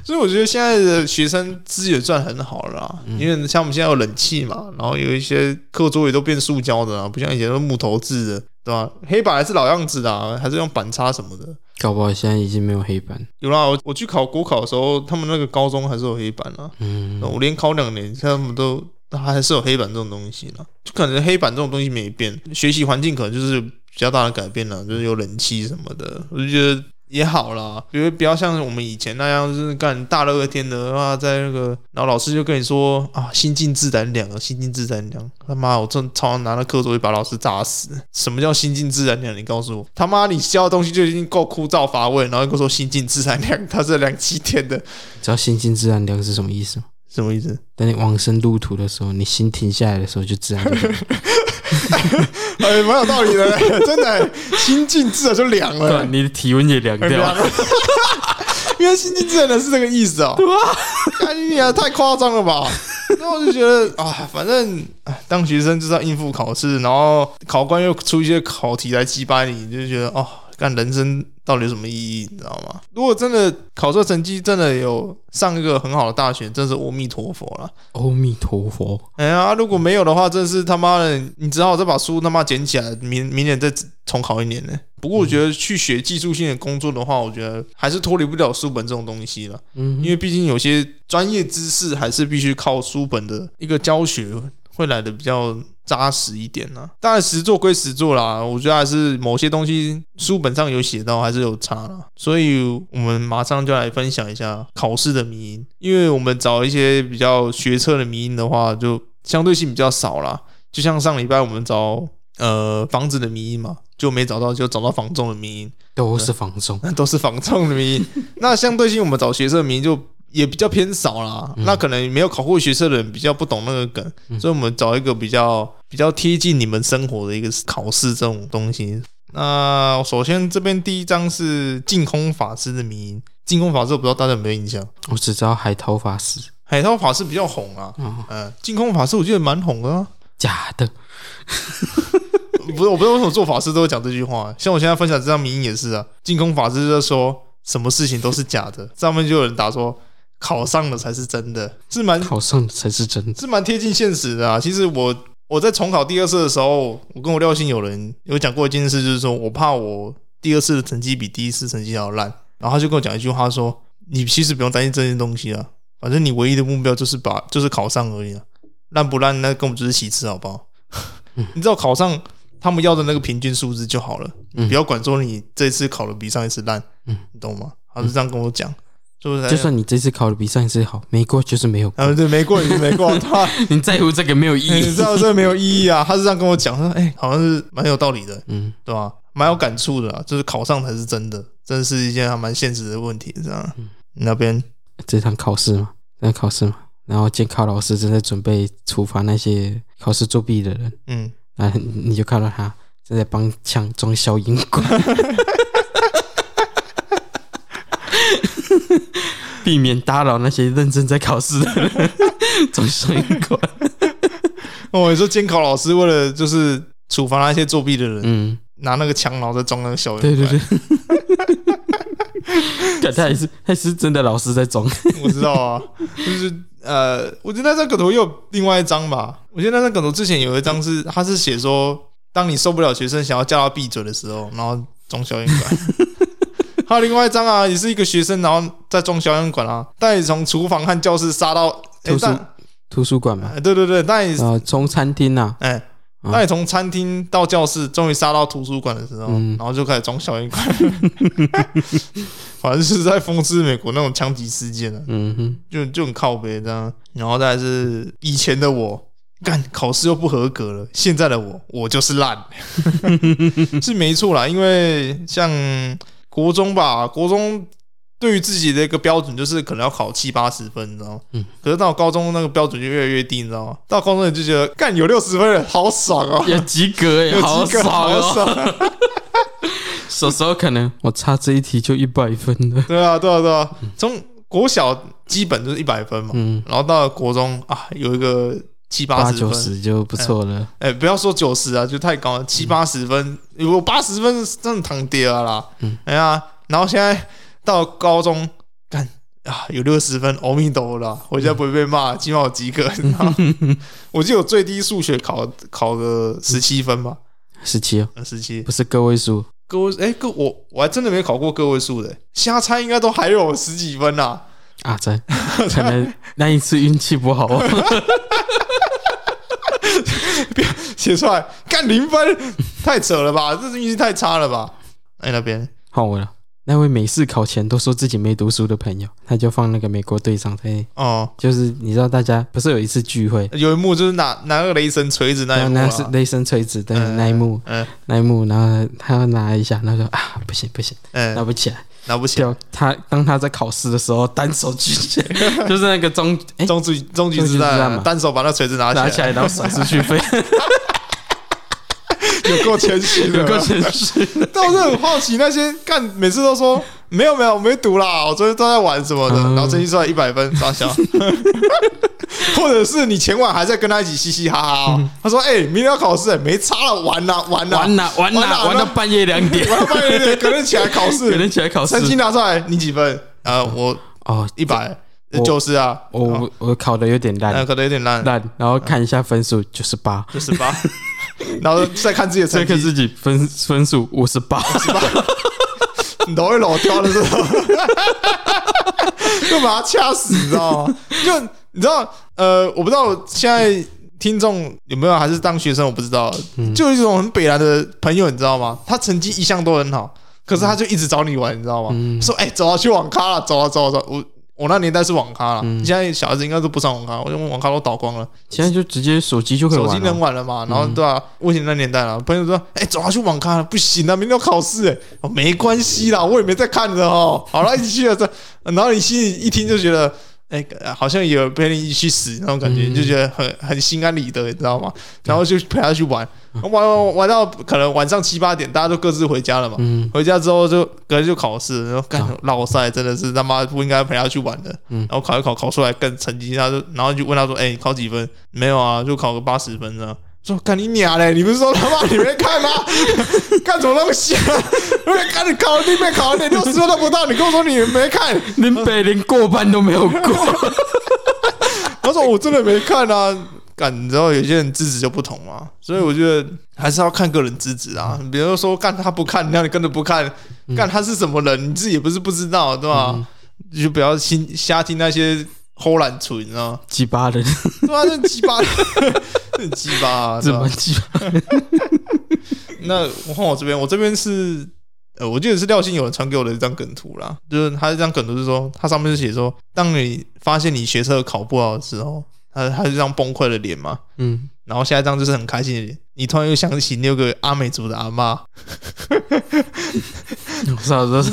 Speaker 2: 所以我觉得现在的学生资源算很好了啦，因为像我们现在有冷气嘛，然后有一些课桌也都变塑胶的啊，不像以前都木头制的，对吧？黑板还是老样子的啊，还是用板擦什么的。
Speaker 3: 搞不好现在已经没有黑板。
Speaker 2: 有啦，我我去考国考的时候，他们那个高中还是有黑板啊。嗯，我连考两年，他们都还是有黑板这种东西呢。就可能黑板这种东西没变，学习环境可能就是比较大的改变了，就是有冷气什么的，我就觉得。也好啦，比如不要像我们以前那样，就是干大热天的话，在那个，然后老师就跟你说啊，心静自然凉啊，心静自然凉。他妈，我正超常拿那课桌就把老师炸死。什么叫心静自然凉？你告诉我，他妈，你教的东西就已经够枯燥乏味，然后又说心静自然凉，他是凉七天的。
Speaker 3: 知道心静自然凉是什么意思吗？
Speaker 2: 什么意思？
Speaker 3: 等你往生路途的时候，你心停下来的时候就自然凉。
Speaker 2: 哎，蛮有道理的，真的，心静自然就凉了，
Speaker 3: 你的体温也凉掉 了，
Speaker 2: 因为心静自然的是这个意思哦。对啊，你也太夸张了吧？那我就觉得啊，反正当学生就是要应付考试，然后考官又出一些考题来击败你，就觉得哦。干人生到底有什么意义？你知道吗？如果真的考出成绩，真的有上一个很好的大学，真是阿弥陀佛了。
Speaker 3: 阿弥陀佛。
Speaker 2: 哎呀，如果没有的话，真是他妈的，你只好再把书他妈捡起来，明明年再重考一年呢。不过我觉得去学技术性的工作的话，我觉得还是脱离不了书本这种东西了。嗯，因为毕竟有些专业知识还是必须靠书本的一个教学会来的比较。扎实一点呢、啊，当然实作归实作啦，我觉得还是某些东西书本上有写到，还是有差啦。所以我们马上就来分享一下考试的迷因，因为我们找一些比较学测的迷因的话，就相对性比较少啦。就像上礼拜我们找呃房子的迷因嘛，就没找到，就找到房仲的迷因，
Speaker 3: 都是房仲，
Speaker 2: 都是房仲的迷因。那相对性我们找学测的迷因就。也比较偏少啦，嗯、那可能没有考过学测的人比较不懂那个梗，嗯、所以我们找一个比较比较贴近你们生活的一个考试这种东西。那首先这边第一张是净空法师的迷，净空法师我不知道大家有没有印象？
Speaker 3: 我只知道海涛法师，
Speaker 2: 海涛法师比较红啊，嗯，嗯，净空法师我觉得蛮红的，啊，
Speaker 3: 假的，
Speaker 2: 不是，我不知道为什么做法师都会讲这句话，像我现在分享这张迷也是啊，净空法师就是说什么事情都是假的，上面就有人打说。考上了才是真的，是蛮
Speaker 3: 考上了才是真的，
Speaker 2: 是蛮贴近现实的啊。其实我我在重考第二次的时候，我跟我廖姓友人有讲过一件事，就是说我怕我第二次的成绩比第一次成绩要烂，然后他就跟我讲一句话说：“你其实不用担心这些东西啊，反正你唯一的目标就是把就是考上而已啊，烂不烂那根本就是其次，好不好？嗯、你知道考上他们要的那个平均数字就好了，不要管说你这次考的比上一次烂，嗯，你懂吗？他是这样跟我讲。”是不是？
Speaker 3: 就算你这次考的比上一次好，没过就是没有过。
Speaker 2: 啊，对，没过也没过。他，
Speaker 3: 你在乎这个没有意义，
Speaker 2: 你知道这个没有意义啊？他是这样跟我讲，说，哎，好像是蛮有道理的，嗯，对吧？蛮有感触的，就是考上才是真的，真是一件还蛮现实的问题，这样。嗯，那边
Speaker 3: 这场考试嘛，在考试嘛，然后监考老师正在准备处罚那些考试作弊的人，嗯，然后你就看到他正在帮枪装消音管。避免打扰那些认真在考试的人，装消音管。
Speaker 2: 哦，你说监考老师为了就是处罚那些作弊的人，嗯，拿那个枪，然后再装那个消音管。对对对，
Speaker 3: 他还是还是真的老师在装。
Speaker 2: 我知道啊，就是呃，我觉得那张梗图又有另外一张吧。我觉得那张梗图之前有一张是，他是写说，当你受不了学生想要叫他闭嘴的时候，然后装消音管。还有另外一张啊，也是一个学生，然后在装消音管啊，带你从厨房和教室杀到图
Speaker 3: 书图书馆嘛？
Speaker 2: 对对对，带你
Speaker 3: 啊从餐厅呐，
Speaker 2: 哎，那你从餐厅到教室，终于杀到图书馆的时候，嗯、然后就开始装小一块，反正是在讽刺美国那种枪击事件了。嗯哼，就就很靠北这样。然后再来是以前的我，干考试又不合格了。现在的我，我就是烂，是没错啦。因为像国中吧，国中。对于自己的一个标准，就是可能要考七八十分，你知道吗？嗯。可是到高中那个标准就越来越低，你知道吗？到高中你就觉得，干有六十分了，好爽啊！
Speaker 3: 有及格哎，有及格，好爽啊！小时候可能我差这一题就一百分了。
Speaker 2: 对啊，对啊，对啊。从国小基本就是一百分嘛，嗯。然后到了国中啊，有一个七八十分，
Speaker 3: 九十就不错了。
Speaker 2: 哎，不要说九十啊，就太高了，七八十分，如果八十分真的躺跌了啦。嗯。哎呀，然后现在。到高中干啊，有六十分，阿弥陀佛了，回家不会被骂，起码有及格。我记得我最低数学考考个十七分吧，
Speaker 3: 十七啊，
Speaker 2: 十七
Speaker 3: 不是个位数，
Speaker 2: 个位哎个我我还真的没考过个位数的，瞎猜应该都还有十几分呐。
Speaker 3: 啊，在可能 那一次运气不好，
Speaker 2: 写出来干零分，太扯了吧？这是运气太差了吧？哎，那边
Speaker 3: 换我了。那位每次考前都说自己没读书的朋友，他就放那个美国队长在哦，就是你知道大家不是有一次聚会，
Speaker 2: 有一幕就是拿拿个雷神锤子那一幕，
Speaker 3: 那是雷神锤子的那一幕，嗯，那一幕，然后他要拿一下，他说啊不行不行，拿不起来，
Speaker 2: 拿不起来。
Speaker 3: 他当他在考试的时候单手举起来，就是那个终
Speaker 2: 终极终极之战，单手把那锤子拿起来，
Speaker 3: 拿起来然后甩出去飞。
Speaker 2: 有够谦虚的，有够谦虚。但我是很好奇，那些干每次都说没有没有，我没读啦，我昨天都在玩什么的，然后成绩出来一百分，傻笑。或者是你前晚还在跟他一起嘻嘻哈哈，他说：“哎，明天要考试，没差了，玩呐玩呐
Speaker 3: 玩呐玩呐，玩到半夜两点，
Speaker 2: 玩到半夜两点，隔天起来考试，
Speaker 3: 隔天起来考试，
Speaker 2: 成绩拿出来，你几分？呃，我哦一百九十啊，
Speaker 3: 我我考的有点烂，
Speaker 2: 考的有点烂。
Speaker 3: 烂，然后看一下分数九十八，
Speaker 2: 九十八。”然后再看自己的成绩，
Speaker 3: 再看自己分分数五十八，五十八，
Speaker 2: 老会老挑的时候，就把他掐死，你知道吗？就你知道，呃，我不知道现在听众有没有还是当学生，我不知道。就有一种很北南的朋友，你知道吗？他成绩一向都很好，可是他就一直找你玩，你知道吗？说，哎，走啊，去网咖了，走啊，走啊，走。我。我那年代是网咖了，现在小孩子应该都不上网咖，我用网咖都倒光了。
Speaker 3: 现在就直接手机就可以玩，
Speaker 2: 手机能玩了嘛？然后对啊，我以前那年代了，朋友说：“哎，走啊，去网咖了，不行啊，明天要考试。”哎，没关系啦，我也没在看的哦。好了，一起去了这，然后你心里一听就觉得。哎，好像有陪你一起去死那种感觉，嗯、就觉得很很心安理得，你知道吗？然后就陪他去玩，玩玩玩到可能晚上七八点，大家都各自回家了嘛。嗯、回家之后就隔天就考试，然后干老赛真的是他妈不应该陪他去玩的。嗯、然后考一考，考出来更成绩，他就然后就问他说：“哎，你考几分？”没有啊，就考个八十分啊。说干你娘嘞！你不是说他妈 你没看吗？干什么那么瞎？我赶紧考，你没考，连六十分都不到。你跟我说你没看，
Speaker 3: 连北连过半都没有过。
Speaker 2: 他说我真的没看啊！干，你知道有些人资质就不同嘛，所以我觉得还是要看个人资质啊。比如说干他不看，那你跟着不看，干他是什么人，你自己也不是不知道，对吧？你就不要听瞎听那些。齁懒锤，你知道吗？
Speaker 3: 鸡巴人，
Speaker 2: 对啊，这鸡巴，这鸡巴，
Speaker 3: 怎么鸡巴？
Speaker 2: 那我换我这边，我这边是呃，我记得是廖信有人传给我的一张梗图啦，就是他这张梗图是说，他上面是写说，当你发现你学车考不好的时候，他他是这张崩溃的脸嘛，嗯，然后下一张就是很开心的脸，你突然又想起你有个阿美族的阿妈，
Speaker 3: 我操，这
Speaker 2: 是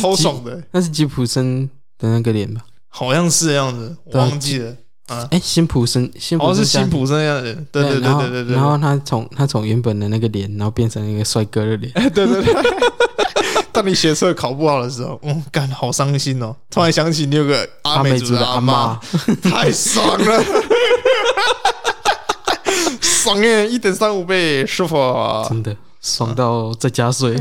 Speaker 2: 超爽的，
Speaker 3: 那是吉普森。的那个脸吧，
Speaker 2: 好像是这样子，我忘记了啊。
Speaker 3: 哎，辛普森，辛普森
Speaker 2: 是辛普森样的，对对对对对对。
Speaker 3: 然后他从他从原本的那个脸，然后变成一个帅哥的脸。
Speaker 2: 对 对对。当你学测考不好的时候，嗯，干好伤心哦。突然想起你有个阿美族的阿妈，太爽了，爽耶！一点三五倍，师傅，
Speaker 3: 真的爽到在加税。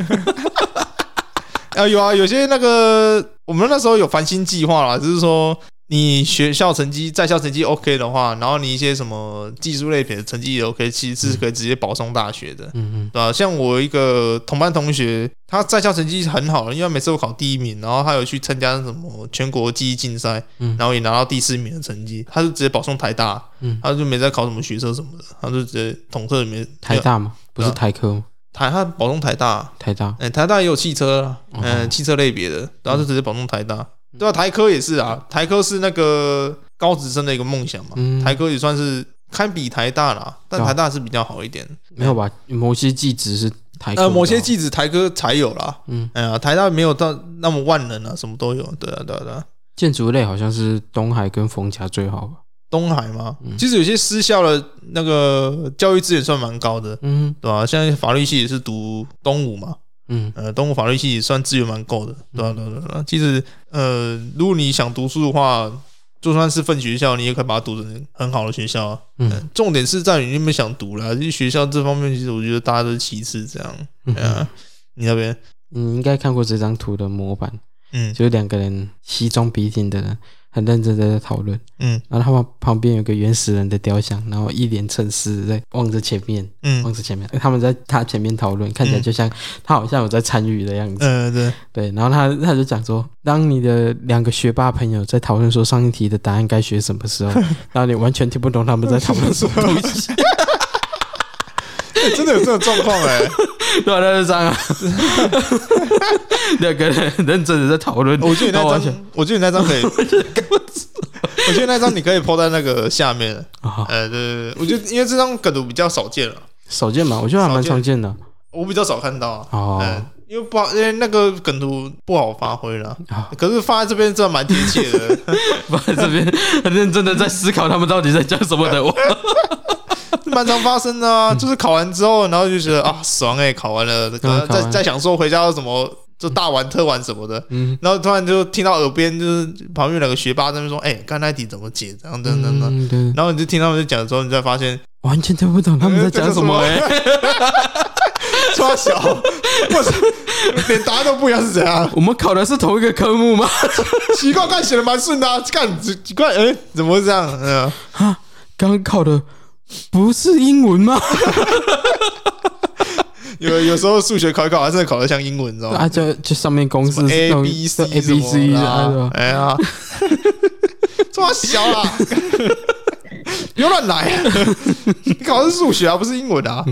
Speaker 2: 啊，有啊，有些那个我们那时候有繁星计划啦，就是说你学校成绩在校成绩 OK 的话，然后你一些什么技术类别的成绩也 OK，其实是可以直接保送大学的，嗯嗯，对吧？像我一个同班同学，他在校成绩很好，因为每次都考第一名，然后他有去参加什么全国记忆竞赛，然后也拿到第四名的成绩，他就直接保送台大，嗯，他就没再考什么学测什么的，他就直接统测里面
Speaker 3: 台大嘛？不是台科吗？
Speaker 2: 台他保送台大，
Speaker 3: 台大，
Speaker 2: 哎，台大也有汽车，嗯，汽车类别的，然后就直接保送台大。对啊，台科也是啊，台科是那个高职生的一个梦想嘛。嗯、台科也算是堪比台大啦，但台大是比较好一点。
Speaker 3: 没有吧？某些技职是台科，
Speaker 2: 呃，某些技职台科才有啦。嗯，哎呀，台大没有到那么万能啊，什么都有。对啊，对啊，对啊。
Speaker 3: 建筑类好像是东海跟逢甲最好吧？
Speaker 2: 东海吗？嗯、其实有些私校的那个教育资源算蛮高的。嗯，对吧、啊？现在法律系也是读东吴嘛。嗯，呃，东吴法律系也算资源蛮够的，对啊，对啊，对啊。其实，呃，如果你想读书的话，就算是分学校，你也可以把它读成很好的学校啊。嗯，重点是在于你有没有想读啦。其实学校这方面，其实我觉得大家都是其次，这样。嗯啊，你那边，
Speaker 3: 你应该看过这张图的模板，嗯，就是两个人西装笔挺的人。很认真的在讨论，嗯，然后他们旁边有个原始人的雕像，然后一脸沉思在望着前面，嗯，望着前面，他们在他前面讨论，看起来就像他好像有在参与的样子，嗯，对。对，然后他他就讲说，当你的两个学霸朋友在讨论说上一题的答案该学什么时候，然后你完全听不懂他们在讨论什么东西。
Speaker 2: 真的有这种状况哎，
Speaker 3: 对啊，那是这样啊，两个人认真的在讨论。
Speaker 2: 我觉得你那张，我觉得你那张可以，我觉得那张你可以 po 在那个下面。呃，对对对，我觉得因为这张梗图比较少见了，
Speaker 3: 少见嘛，我觉得还蛮常见的。
Speaker 2: 我比较少看到啊，嗯，因为不好，因为那个梗图不好发挥了。可是放在这边真的蛮贴切的，
Speaker 3: 放在这边很认真的在思考他们到底在讲什么的。我。
Speaker 2: 蛮常发生的啊，就是考完之后，然后就觉得啊爽哎，考完了，可能在在想说回家要怎么就大玩特玩什么的，嗯，然后突然就听到耳边就是旁边两个学霸在那边说，哎，刚才那题怎么解？这样等等等，然后你就听他们在讲的时候，你才发现
Speaker 3: 完全听不懂他们在讲什么哎，
Speaker 2: 超小，我操，连答案都不一样是怎样？
Speaker 3: 我们考的是同一个科目吗？
Speaker 2: 奇怪，看写的蛮顺的，看奇怪，哎，怎么会这样？嗯，
Speaker 3: 哈，刚考的。不是英文吗？
Speaker 2: 有有时候数学考一考，还是考得像英文，你知道吗？
Speaker 3: 啊，就就上面公式
Speaker 2: A B C A B C 的，哎呀，这么小啊！别乱来，你考的是数学啊，不是英文啊！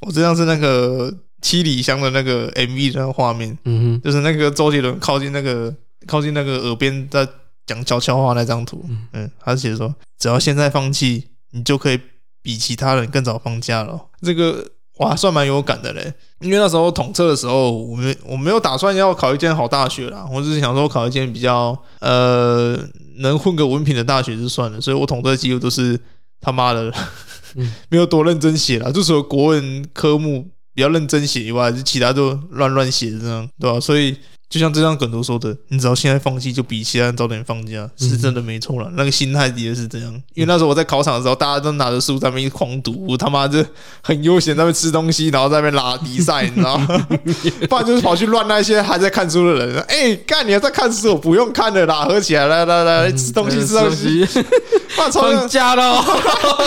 Speaker 2: 我这张是那个七里香的那个 MV 的画面，嗯哼，就是那个周杰伦靠近那个靠近那个耳边在讲悄悄话那张图，嗯，他写说，只要现在放弃。你就可以比其他人更早放假了，这个我还算蛮有感的嘞。因为那时候统测的时候，我没我没有打算要考一间好大学啦，我只是想说考一间比较呃能混个文凭的大学就算了。所以我统测几乎都是他妈的 没有多认真写啦，就除了国文科目比较认真写以外，就其他都乱乱写这样，对吧？所以。就像这张梗图说的，你只要现在放弃，就比其他人早点放假，是真的没错了。那个心态的确是这样，因为那时候我在考场的时候，大家都拿着书在那边狂读，我他妈就很悠闲在那边吃东西，然后在那边拉比赛，你知道吗？不然就是跑去乱那些还在看书的人。哎、欸，干你还在看书，我不用看了啦，合起来，来来来，吃东西吃东西，
Speaker 3: 放假了，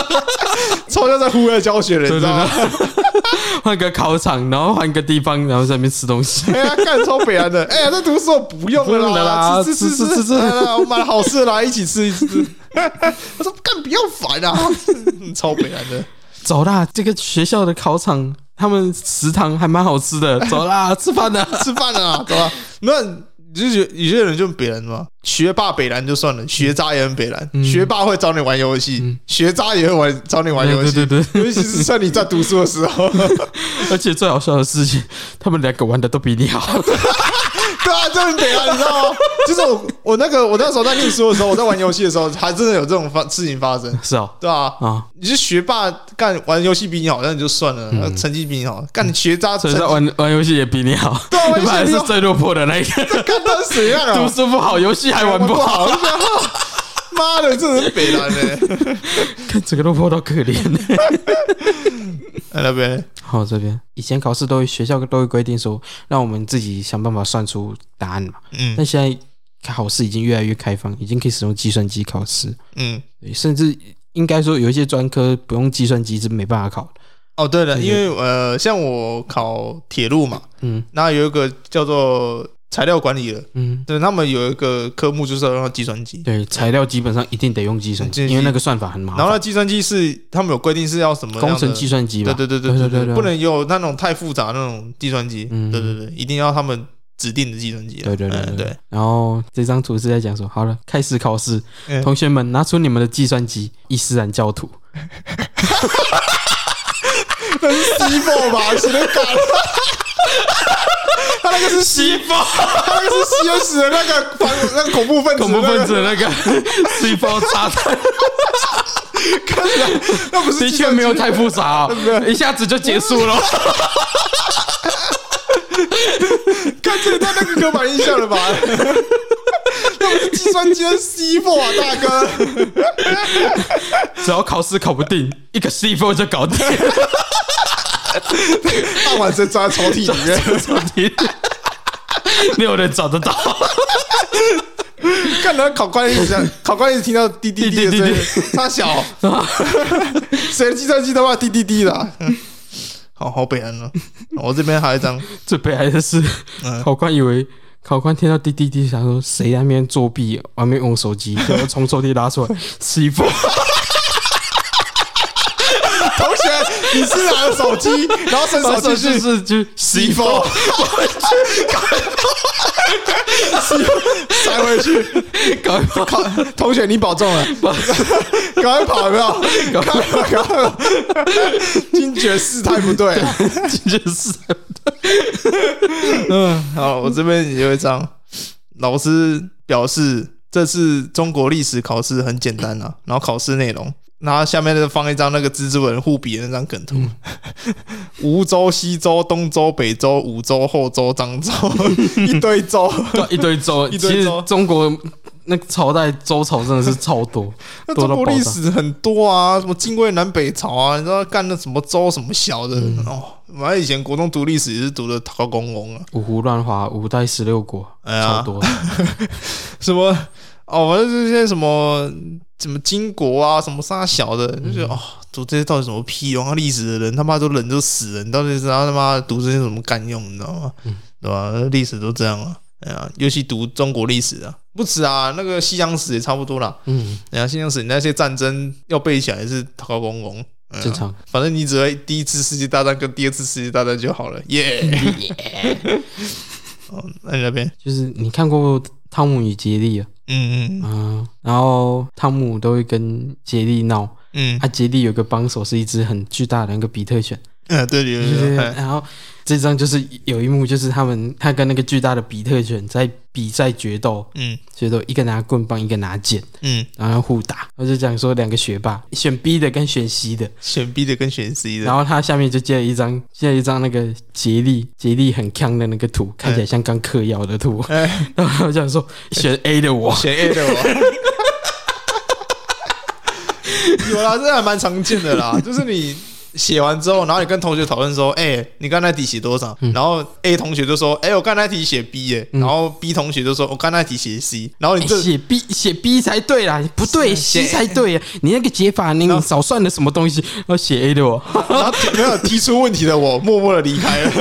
Speaker 2: 超像在户外教学了，你知道吗？
Speaker 3: 换个考场，然后换个地方，然后在那边吃东西。
Speaker 2: 哎呀，干超北安的。哎呀，这读书我不用了啦，吃吃吃吃吃，我买了好吃的来一起吃一吃。我说干，不要烦啊，超北岸的。
Speaker 3: 走啦，这个学校的考场，他们食堂还蛮好吃的。走啦，吃饭了，
Speaker 2: 吃饭了，走啦。那你。就是有些人就北蓝嘛，学霸北蓝就算了，学渣也很北蓝。嗯、学霸会找你玩游戏，嗯、学渣也会玩找你玩游戏。对对对，尤其是在你在读书的时候。
Speaker 3: 而且最好笑的事情，他们两个玩的都比你好。
Speaker 2: 对啊，就很北蓝，你知道吗？就是我我那个我那时候在念书的时候，我在玩游戏的时候，还真的有这种发事情发生。
Speaker 3: 是啊，
Speaker 2: 对啊，啊，你是学霸干玩游戏比你好，那你就算了，嗯、成绩比你好，干你学渣，
Speaker 3: 学渣玩玩游戏也比你好，
Speaker 2: 对，
Speaker 3: 你们还是最落魄的那一个。
Speaker 2: 看到谁啊？
Speaker 3: 读书不好，游戏还玩不好。
Speaker 2: 妈的，这是北南呢！
Speaker 3: 看整个落魄到可怜呢。
Speaker 2: 在 那边，
Speaker 3: 好，这边以前考试都会学校都会规定说，让我们自己想办法算出答案嘛。嗯，但现在考试已经越来越开放，已经可以使用计算机考试。嗯，甚至应该说有一些专科不用计算机是没办法考的。
Speaker 2: 哦，对了，因为呃，像我考铁路嘛，嗯，那有一个叫做。材料管理的，嗯，对，他们有一个科目就是要用计算机。
Speaker 3: 对，材料基本上一定得用计算机，因为那个算法很麻烦。
Speaker 2: 然后那计算机是他们有规定是要什么
Speaker 3: 工程计算机吧？
Speaker 2: 对对对对对对，不能有那种太复杂那种计算机。嗯，对对对，一定要他们指定的计算机。
Speaker 3: 对对对对。然后这张图是在讲说，好了，开始考试，同学们拿出你们的计算机，伊斯兰教徒。
Speaker 2: 那是 C4 吧？谁敢？他那个是西方，他那个是西恩死的那个反那个恐怖分子，
Speaker 3: 恐怖分子那个西方炸弹，
Speaker 2: 看起来那不是
Speaker 3: 的确没有太复杂，一下子就结束了。
Speaker 2: 看这他那个刻板印象了吧？是计算机的 C4 啊，大哥！
Speaker 3: 只要考试考不定，一个 C4 就搞定。
Speaker 2: 按完再抓抽屉里面，抽 屉
Speaker 3: 没有人找得到。
Speaker 2: 看到考官一直考官一直听到滴滴滴的声音，他小，谁的计算机都要滴滴滴的。好好悲哀了。我这边还有一张，
Speaker 3: 最悲哀的是，考官以为考官听到滴滴滴，想说谁在那边作弊，外面用手机，就从抽屉拿出来欺
Speaker 2: 负学，你是拿着手机，然后伸手进去
Speaker 3: 是就洗衣服，
Speaker 2: 塞回去，赶快跑！同学，你保重了，赶快跑有没有？赶快跑，赶快跑！惊觉事态不对，
Speaker 3: 惊觉事态不对。
Speaker 2: 嗯，好，我这边有一张，老师表示这次中国历史考试很简单啊，然后考试内容。然后下面就放一张那个蜘蛛人互比的那张梗图，吴州、西州、东州、北周、武周、后州、张州，一堆州，
Speaker 3: 一堆周，其实中国那个朝代周朝真的是超多，
Speaker 2: 那中国历史很多啊，什么晋魏南北朝啊，你知道干的什么周什么小的哦，反正以前国中读历史也是读的陶公公啊，
Speaker 3: 五胡乱华，五代十六国，哎呀，超多，
Speaker 2: 什么哦，反正这些什么。什么金国啊，什么啥小的，就觉得哦，读这些到底什么屁用啊？历史的人他妈都人都死了，你到底是他他妈读这些什么干用？你知道吗？嗯、对吧？历史都这样啊，哎呀，尤其读中国历史啊，不止啊，那个西洋史也差不多啦。嗯，哎呀，西洋史你那些战争要背起来也是考公公，
Speaker 3: 正常。
Speaker 2: 反正你只会第一次世界大战跟第二次世界大战就好了，耶、yeah! 哦，那你那边
Speaker 3: 就是你看过《汤姆与杰利》啊？嗯嗯嗯，然后汤姆都会跟杰利闹，嗯，啊，杰利有个帮手是一只很巨大的那个比特犬，
Speaker 2: 嗯，对对对，
Speaker 3: 然后这张就是有一幕，就是他们他跟那个巨大的比特犬在比赛决斗，嗯，决斗一个拿棍棒，一个拿剑，嗯，然后互打，我就讲说两个学霸选 B 的跟选 C 的，
Speaker 2: 选 B 的跟选 C 的，
Speaker 3: 然后他下面就接了一张接了一张那个杰利杰利很强的那个图，看起来像刚嗑药的图，然后我讲说选 A 的我，
Speaker 2: 选 A 的我，有啦，这还蛮常见的啦，就是你。写完之后，然后你跟同学讨论说：“哎、欸，你刚才题写多少？”嗯、然后 A 同学就说：“哎、欸，我刚才题写 B 耶。嗯”然后 B 同学就说：“我刚才题写 C。”然后你这写、
Speaker 3: 欸、B 写 B 才对啦，不对，C 才对呀！你那个解法你少算了什么东西？要写 A 的我，
Speaker 2: 然后没有提出问题的我默默的离开了。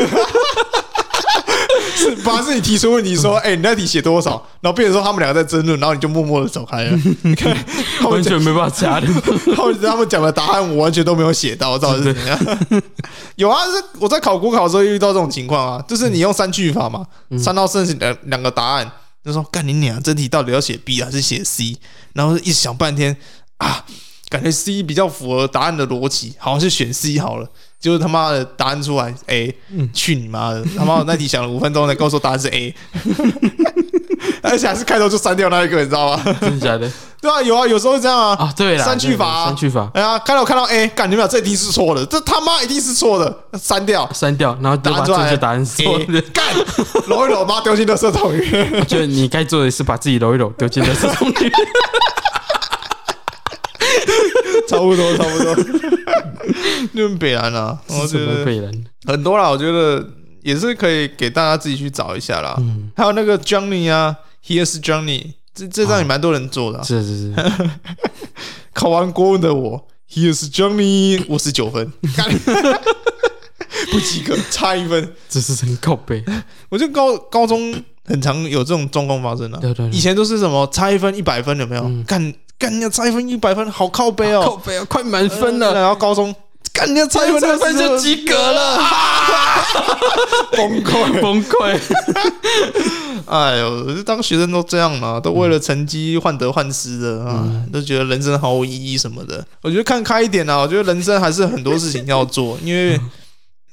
Speaker 2: 是，反而是你提出问题说：“ 哎、欸，你那题写多少？”然后变成说他们两个在争论，然后你就默默的走开了。你看，
Speaker 3: 完全没办法加的。
Speaker 2: 后 面他们讲的答案我完全都没有写到，到底是怎样？有啊，是我在考国考的时候遇到这种情况啊，就是你用三句法嘛，三到剩下两两个答案，就说干你娘，这题到底要写 B 还是写 C？然后一想半天啊，感觉 C 比较符合答案的逻辑，好像是选 C 好了。就是他妈的答案出来，A，去你妈的！他妈我那题想了五分钟才跟我说答案是 A，而且还是开头就删掉那一个，你知道吗？
Speaker 3: 真的假的？
Speaker 2: 对啊，有啊，有时候是这样啊。
Speaker 3: 啊，对了，
Speaker 2: 删去法，
Speaker 3: 删去法。
Speaker 2: 哎呀，开头看到 A，干你们俩这题是错的，这他妈一定是错的，删掉，
Speaker 3: 删掉，然后答案出来，答案是错的，
Speaker 2: 干揉一揉，妈丢进垃圾桶里面。
Speaker 3: 就你该做的是把自己揉一揉，丢进垃圾桶里面。
Speaker 2: 差不多，差不多，就很北蓝啊，我觉得很多啦，我觉得也是可以给大家自己去找一下啦。嗯、还有那个 Johnny 啊 Here's Johnny，这这张也蛮多人做的、啊。
Speaker 3: 是是是。
Speaker 2: 考完国文的我，Here's Johnny，五十九分，不及格，差一分，
Speaker 3: 这是很靠背。
Speaker 2: 我觉得高高中很常有这种状况发生的、啊。
Speaker 3: 对，对对。
Speaker 2: 以前都是什么差一分一百分，有没有？干、嗯、干，你要差一分一百分，好靠背哦，
Speaker 3: 靠背哦，快满分了、
Speaker 2: 呃。然后高中。干你差一分，差一分就及格了，崩溃
Speaker 3: 崩溃！
Speaker 2: 哎呦，当学生都这样嘛，都为了成绩患得患失的啊，都觉得人生毫无意义什么的。我觉得看开一点啊，我觉得人生还是很多事情要做，因为。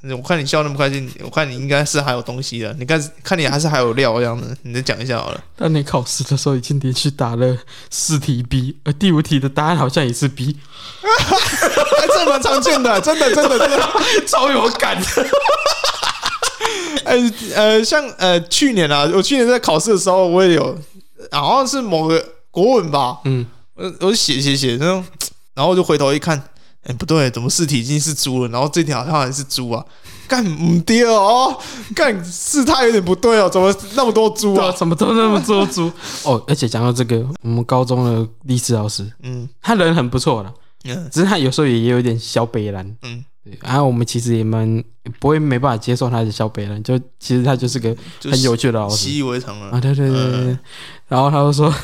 Speaker 2: 我看你笑那么开心，我看你应该是还有东西的。你看，看你还是还有料这样子，你再讲一下好了。
Speaker 3: 当你考试的时候已经连续打了四题 B，而第五题的答案好像也是 B，
Speaker 2: 还这蛮常见的，真的真的真的
Speaker 3: 超有感的。
Speaker 2: 哎呃，像呃去年啊，我去年在考试的时候，我也有，好像是某个国文吧，嗯，我我写写写，然后然后我就回头一看。哎、欸，不对，怎么尸体已经是猪了？然后这条好像还是猪啊？干唔对哦，干事态有点不对哦，怎么那么多猪啊？
Speaker 3: 怎么都那么多猪？哦，而且讲到这个，我们高中的历史老师，嗯，他人很不错的，嗯，只是他有时候也也有点小北兰，嗯，对，然后我们其实也蛮不会没办法接受他的小北兰，就其实他就是个很有趣的老师，习
Speaker 2: 以为常了
Speaker 3: 啊，对对对对，嗯、然后他就说，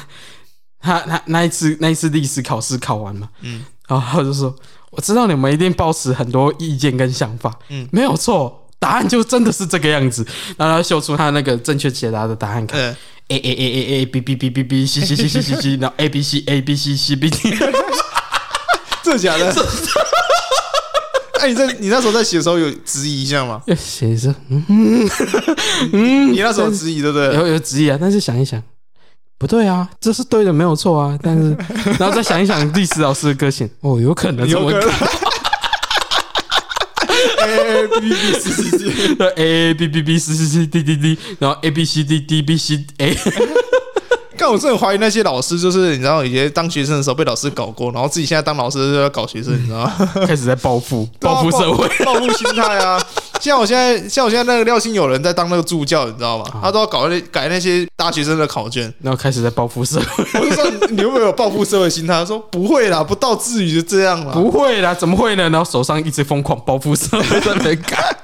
Speaker 3: 他他那一次那一次历史考试考完嘛，嗯，然后他就说。我知道你们一定抱持很多意见跟想法，嗯，没有错，答案就真的是这个样子。然后他秀出他那个正确解答的答案看，A A A A A B B B B B C C C C C C，然后 A B C A B C C B D，
Speaker 2: 真的假的？哎，你在你那时候在写的时候有质疑一下吗？
Speaker 3: 写一下，嗯
Speaker 2: 嗯，你那时候质疑对不对？
Speaker 3: 有有质疑啊，但是想一想。不对啊，这是对的，没有错啊。但是，然后再想一想历史老师的个性，哦，有可能这么干。A B B C C C，A B B B C C C D D D，然后 A B C D D B C A。
Speaker 2: 但我真的怀疑那些老师，就是你知道，以前当学生的时候被老师搞过，然后自己现在当老师就要搞学生，你知道吗？
Speaker 3: 开始在报复，报复社会，
Speaker 2: 报复心态啊！像我现在，像我现在那个廖姓有人在当那个助教，你知道吗？他都要搞那改那些大学生的考卷，
Speaker 3: 然后开始在报复社会。
Speaker 2: 我就说你有没有报复社会心态？他说不会啦，不到至于就这样啦，
Speaker 3: 不会啦，怎么会呢？然后手上一直疯狂报复社会在那改，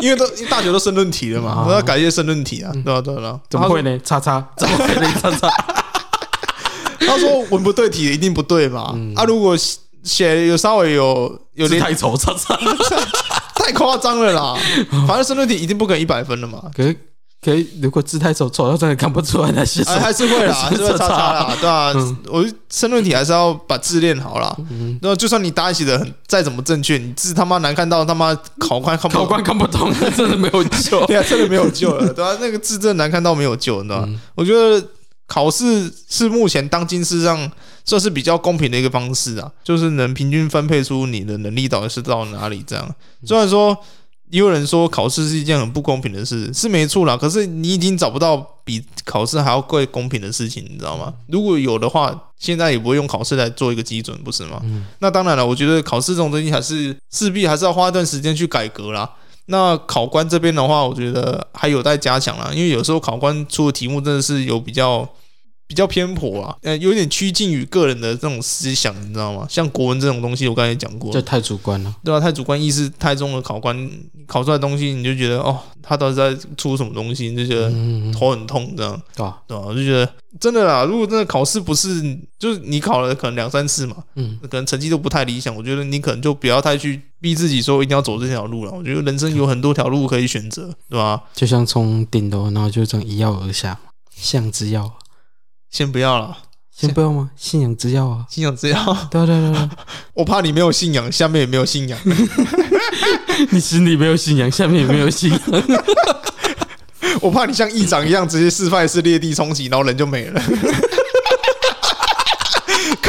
Speaker 2: 因为都大学都申论题了嘛，我要改一些申论题啊，对啊对啊，
Speaker 3: 怎么会呢？叉叉，怎么会呢？叉叉。
Speaker 2: 他说文不对题一定不对嘛？嗯、啊，如果写有稍微有有点
Speaker 3: 太丑，叉叉，
Speaker 2: 太夸张了啦！反正申论题一定不可能一百分的嘛。
Speaker 3: 可是可以，如果字太丑，丑到真的看不出来那些，
Speaker 2: 还是会啦，还是会叉叉啦，对啊，嗯、我申论题还是要把字练好啦。然后就算你答案写的很再怎么正确，你字他妈难看到他妈考官看不
Speaker 3: 考官看不懂，那 真的没有救，
Speaker 2: 对啊，真的没有救了，对啊，那个字真的难看到没有救，你知道吗？嗯、我觉得。考试是目前当今世上算是比较公平的一个方式啊，就是能平均分配出你的能力到底是到哪里这样。虽然说也有人说考试是一件很不公平的事，是没错啦。可是你已经找不到比考试还要更公平的事情，你知道吗？如果有的话，现在也不会用考试来做一个基准，不是吗？那当然了，我觉得考试这种东西还是势必还是要花一段时间去改革啦。那考官这边的话，我觉得还有待加强啦，因为有时候考官出的题目真的是有比较。比较偏颇啊，呃，有点趋近于个人的这种思想，你知道吗？像国文这种东西，我刚才讲过，
Speaker 3: 这太主观了，
Speaker 2: 对吧、啊？太主观意识太重的考官考出来的东西，你就觉得哦，他到底在出什么东西？你就觉得头很痛，这样，对吧？对吧？我就觉得真的啦，如果真的考试不是，就是你考了可能两三次嘛，嗯，可能成绩都不太理想，我觉得你可能就不要太去逼自己说一定要走这条路了。我觉得人生有很多条路可以选择，对吧？
Speaker 3: 就像从顶楼，然后就这样一跃而下，像之遥。
Speaker 2: 先不要了，
Speaker 3: 先不要吗？信仰之药啊，
Speaker 2: 信仰之药。
Speaker 3: 对对对对，
Speaker 2: 我怕你没有信仰，下面也没有信仰。
Speaker 3: 你心里没有信仰，下面也没有信仰。
Speaker 2: 我怕你像议长一样，直接示范是裂地冲击，然后人就没了。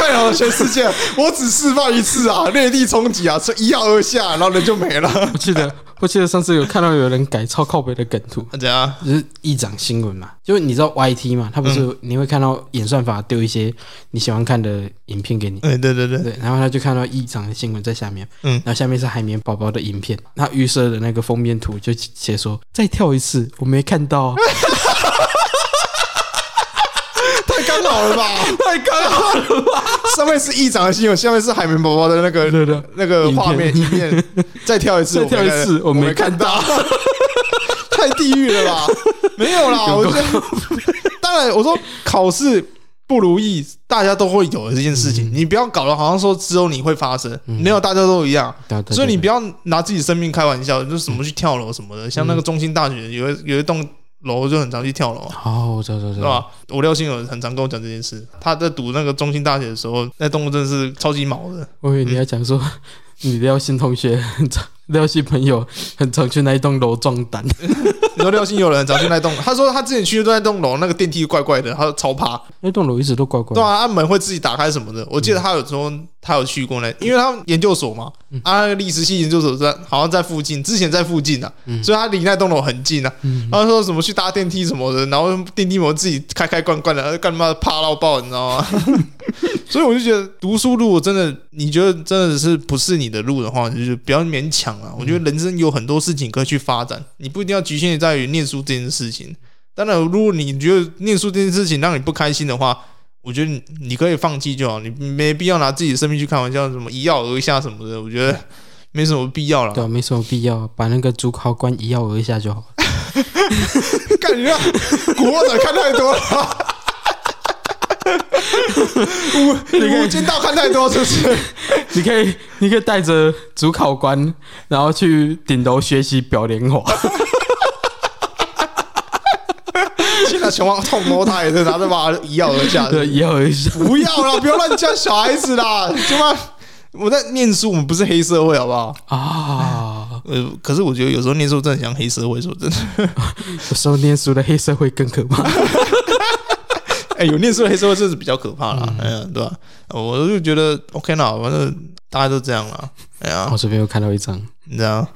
Speaker 2: 看好了，全世界，我只示范一次啊，内地冲击啊，是一跃而下，然后人就没了。
Speaker 3: 我记得。我记得上次有看到有人改超靠北的梗图，
Speaker 2: 怎样？
Speaker 3: 就是议长新闻嘛，就是你知道 YT 嘛，他不是你会看到演算法丢一些你喜欢看的影片给你，
Speaker 2: 对对对对，
Speaker 3: 然后他就看到议长的新闻在下面，嗯，然后下面是海绵宝宝的影片，他预设的那个封面图就写说再跳一次，我没看到。
Speaker 2: 刚好了吧？
Speaker 3: 太刚好了吧？
Speaker 2: 上面是议长的新闻，下面是海绵宝宝的那个
Speaker 3: 对对
Speaker 2: 那个画面一面，再跳一次，
Speaker 3: 再跳一次，我没看到，
Speaker 2: 太地狱了吧？没有啦，我觉得，当然我说考试。不如意，大家都会有的这件事情，你不要搞得好像说只有你会发生，没有，大家都一样。所以你不要拿自己生命开玩笑，就是什么去跳楼什么的。像那个中心大学有有一栋楼就很常去跳楼。
Speaker 3: 好，知道知道，知道？
Speaker 2: 我廖星有很常跟我讲这件事。他在读那个中兴大学的时候，那动物真的是超级毛的。
Speaker 3: 我以为你要讲说，你廖新同学很常，廖姓朋友很常去那一栋楼撞胆。
Speaker 2: 你说廖姓有人常去那栋，他说他之前去的那栋楼，那个电梯怪怪的，他说超怕。
Speaker 3: 那栋楼一直都怪怪的。
Speaker 2: 对啊，门会自己打开什么的。我记得他有说他有去过那，因为他研究所嘛，啊，那个历史系研究所在好像在附近，之前在附近啊，所以他离那栋楼很近啊。然后说什么去搭电梯什么的，然后电梯门自己开开关关的，干嘛怕到爆，你知道吗？所以我就觉得读书如果真的你觉得真的是不是你的路的话，就是不要勉强了。我觉得人生有很多事情可以去发展，你不一定要局限在于念书这件事情。当然，如果你觉得念书这件事情让你不开心的话，我觉得你可以放弃就好，你没必要拿自己的生命去开玩笑，什么一跃而下什么的，我觉得没什么必要了。
Speaker 3: 对，没什么必要，把那个主考官一跃而下就好。
Speaker 2: 感觉古惑仔看太多了。无无间道看太多，是不是？
Speaker 3: 你可以，你可以带着主考官，然后去顶楼学习表莲花。
Speaker 2: 现在全网痛摸他也是拿着把一跃而下，
Speaker 3: 对，一跃而下。
Speaker 2: 不要了，不要乱叫小孩子啦！就嘛，我在念书，我们不是黑社会，好不好？啊，呃，可是我觉得有时候念书真的像黑社会，说真的，
Speaker 3: 有时候念书的黑社会更可怕。
Speaker 2: 有念书的黑社会，这是比较可怕啦。哎呀、嗯，对吧？我就觉得 OK 啦，反正大家都这样了。哎呀，
Speaker 3: 我这边又看到一张，
Speaker 2: 你知道，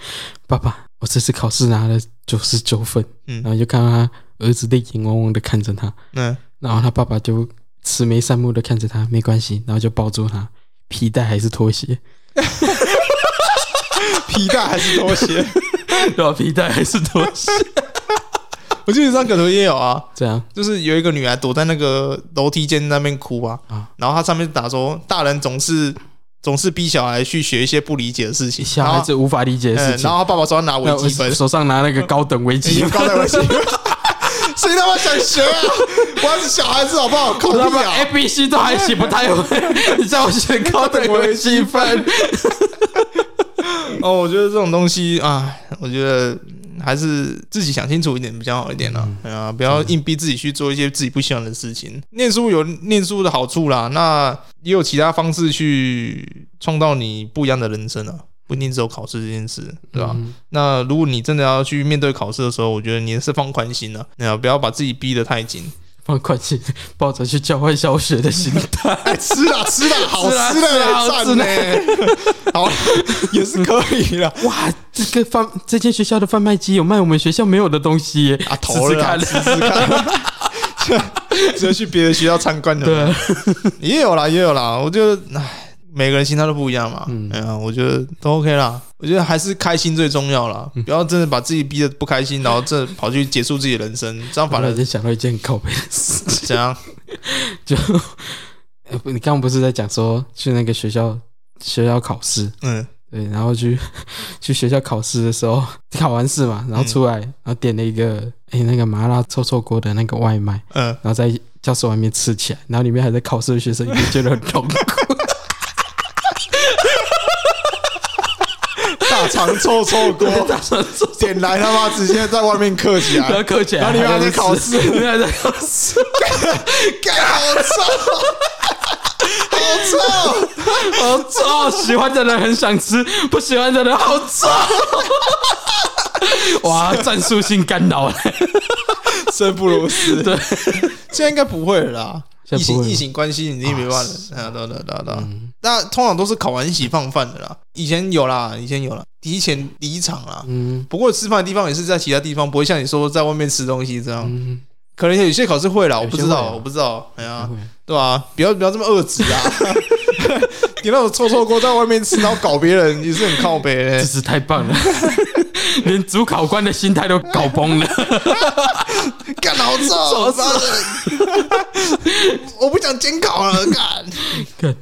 Speaker 3: 爸爸，我这次考试拿了九十九分，嗯，然后就看到他儿子泪眼汪汪的看着他，嗯，然后他爸爸就慈眉善目的看着他，没关系，然后就抱住他，皮带还是拖鞋？
Speaker 2: 皮带还是拖鞋？
Speaker 3: 对吧？皮带还是拖鞋？
Speaker 2: 我记得这张梗图也有啊，
Speaker 3: 这样
Speaker 2: 就是有一个女孩躲在那个楼梯间那边哭啊，然后她上面打说，大人总是总是逼小孩去学一些不理解的事情，
Speaker 3: 小孩子无法理解的事情。
Speaker 2: 然后她爸爸说要拿微积分，
Speaker 3: 手上拿那个高等微积分，
Speaker 2: 高等微积分，谁他妈想学啊？我还是小孩子好不好？考他妈
Speaker 3: A B C 都还写不太会，你叫我学高等微积分？
Speaker 2: 哦，我觉得这种东西啊，我觉得。还是自己想清楚一点比较好一点啦，哎呀，不要硬逼自己去做一些自己不喜欢的事情。念书有念书的好处啦，那也有其他方式去创造你不一样的人生啊，不一定只有考试这件事，对吧？那如果你真的要去面对考试的时候，我觉得你是放宽心了，哎呀，不要把自己逼得太紧。
Speaker 3: 放宽心，抱着去交换小学的心态，
Speaker 2: 吃啦吃啦，好吃的赞呢，好 也是可以了。
Speaker 3: 哇，这个贩这间学校的贩卖机有卖我们学校没有的东西耶，
Speaker 2: 啊，投了试试看，只能去别的学校参观的，对，也有啦，也有啦。我觉得，唉。每个人心态都不一样嘛，嗯，哎呀，我觉得都 OK 啦。我觉得还是开心最重要啦，不要真的把自己逼得不开心，然后这跑去结束自己的人生，这样反而
Speaker 3: 就想到一件很靠北的事。
Speaker 2: 怎样？
Speaker 3: 就你刚刚不是在讲说去那个学校学校考试？嗯，对，然后去 去学校考试的时候，考完试嘛，然后出来，然后点了一个哎那个麻辣臭臭锅的那个外卖，嗯，然后在教室外面吃起来，然后里面还在考试的学生，也觉得很痛苦。
Speaker 2: 大肠臭臭锅，点来他妈直接在外面刻起来，
Speaker 3: 刻起来，
Speaker 2: 然后里面还在考试，
Speaker 3: 里面还在考试，
Speaker 2: 好臭，好臭，
Speaker 3: 好臭！喜欢的人很想吃，不喜欢的人好臭。哇，战术性干扰，
Speaker 2: 生不如死。对，现在应该不会了啦。异性异性关系已经没办法了，啊，对对对对，那通常都是考完一起放饭的啦。以前有啦，以前有啦，提前离场啦。嗯，不过吃饭的地方也是在其他地方，不会像你说在外面吃东西这样。嗯，可能有些考试会啦，我不知道，我不知道。哎呀，对吧？不要不要这么恶质啊！你那种臭臭锅在外面吃，然后搞别人，也是很靠北的，
Speaker 3: 真是太棒了，连主考官的心态都搞崩了，
Speaker 2: 干好臭，我不想监考了，干，
Speaker 3: 干，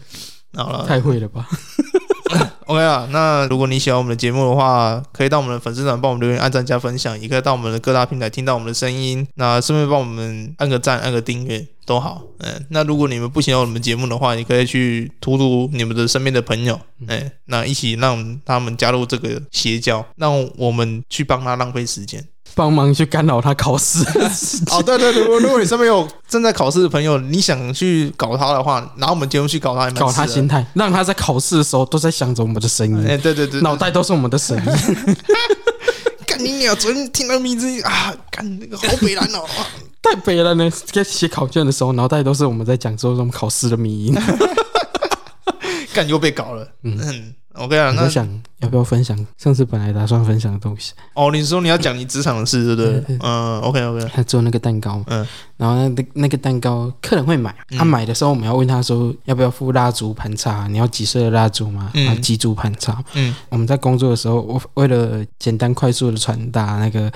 Speaker 3: 好了，太会了吧。
Speaker 2: OK 啊，那如果你喜欢我们的节目的话，可以到我们的粉丝团帮我们留言、按赞、加分享，也可以到我们的各大平台听到我们的声音。那顺便帮我们按个赞、按个订阅都好。嗯，那如果你们不喜欢我们节目的话，你可以去荼毒你们的身边的朋友，哎，那一起让他们加入这个邪教，让我们去帮他浪费时间。
Speaker 3: 帮忙去干扰他考试
Speaker 2: 哦，对对对，如果你身边有正在考试的朋友，你想去搞他的话，拿我们节目去搞他，
Speaker 3: 搞他心态，让他在考试的时候都在想着我们的声音，
Speaker 2: 哎，对对对，
Speaker 3: 脑袋都是我们的声音。
Speaker 2: 干你鸟！昨天听到名字啊，干那个好北蓝哦，
Speaker 3: 太北了呢。在写考卷的时候，脑袋都是我们在讲说我们考试的迷音，
Speaker 2: 干又被搞了，嗯。OK 啊，
Speaker 3: 那想要不要分享上次本来打算分享的东西？
Speaker 2: 哦，你说你要讲你职场的事，对不对？嗯，OK OK。
Speaker 3: 他做那个蛋糕，嗯，然后那那个蛋糕客人会买，他买的时候我们要问他说要不要付蜡烛盘插？你要几岁的蜡烛吗？嗯，几组盘插？嗯，我们在工作的时候，我为了简单快速的传达那个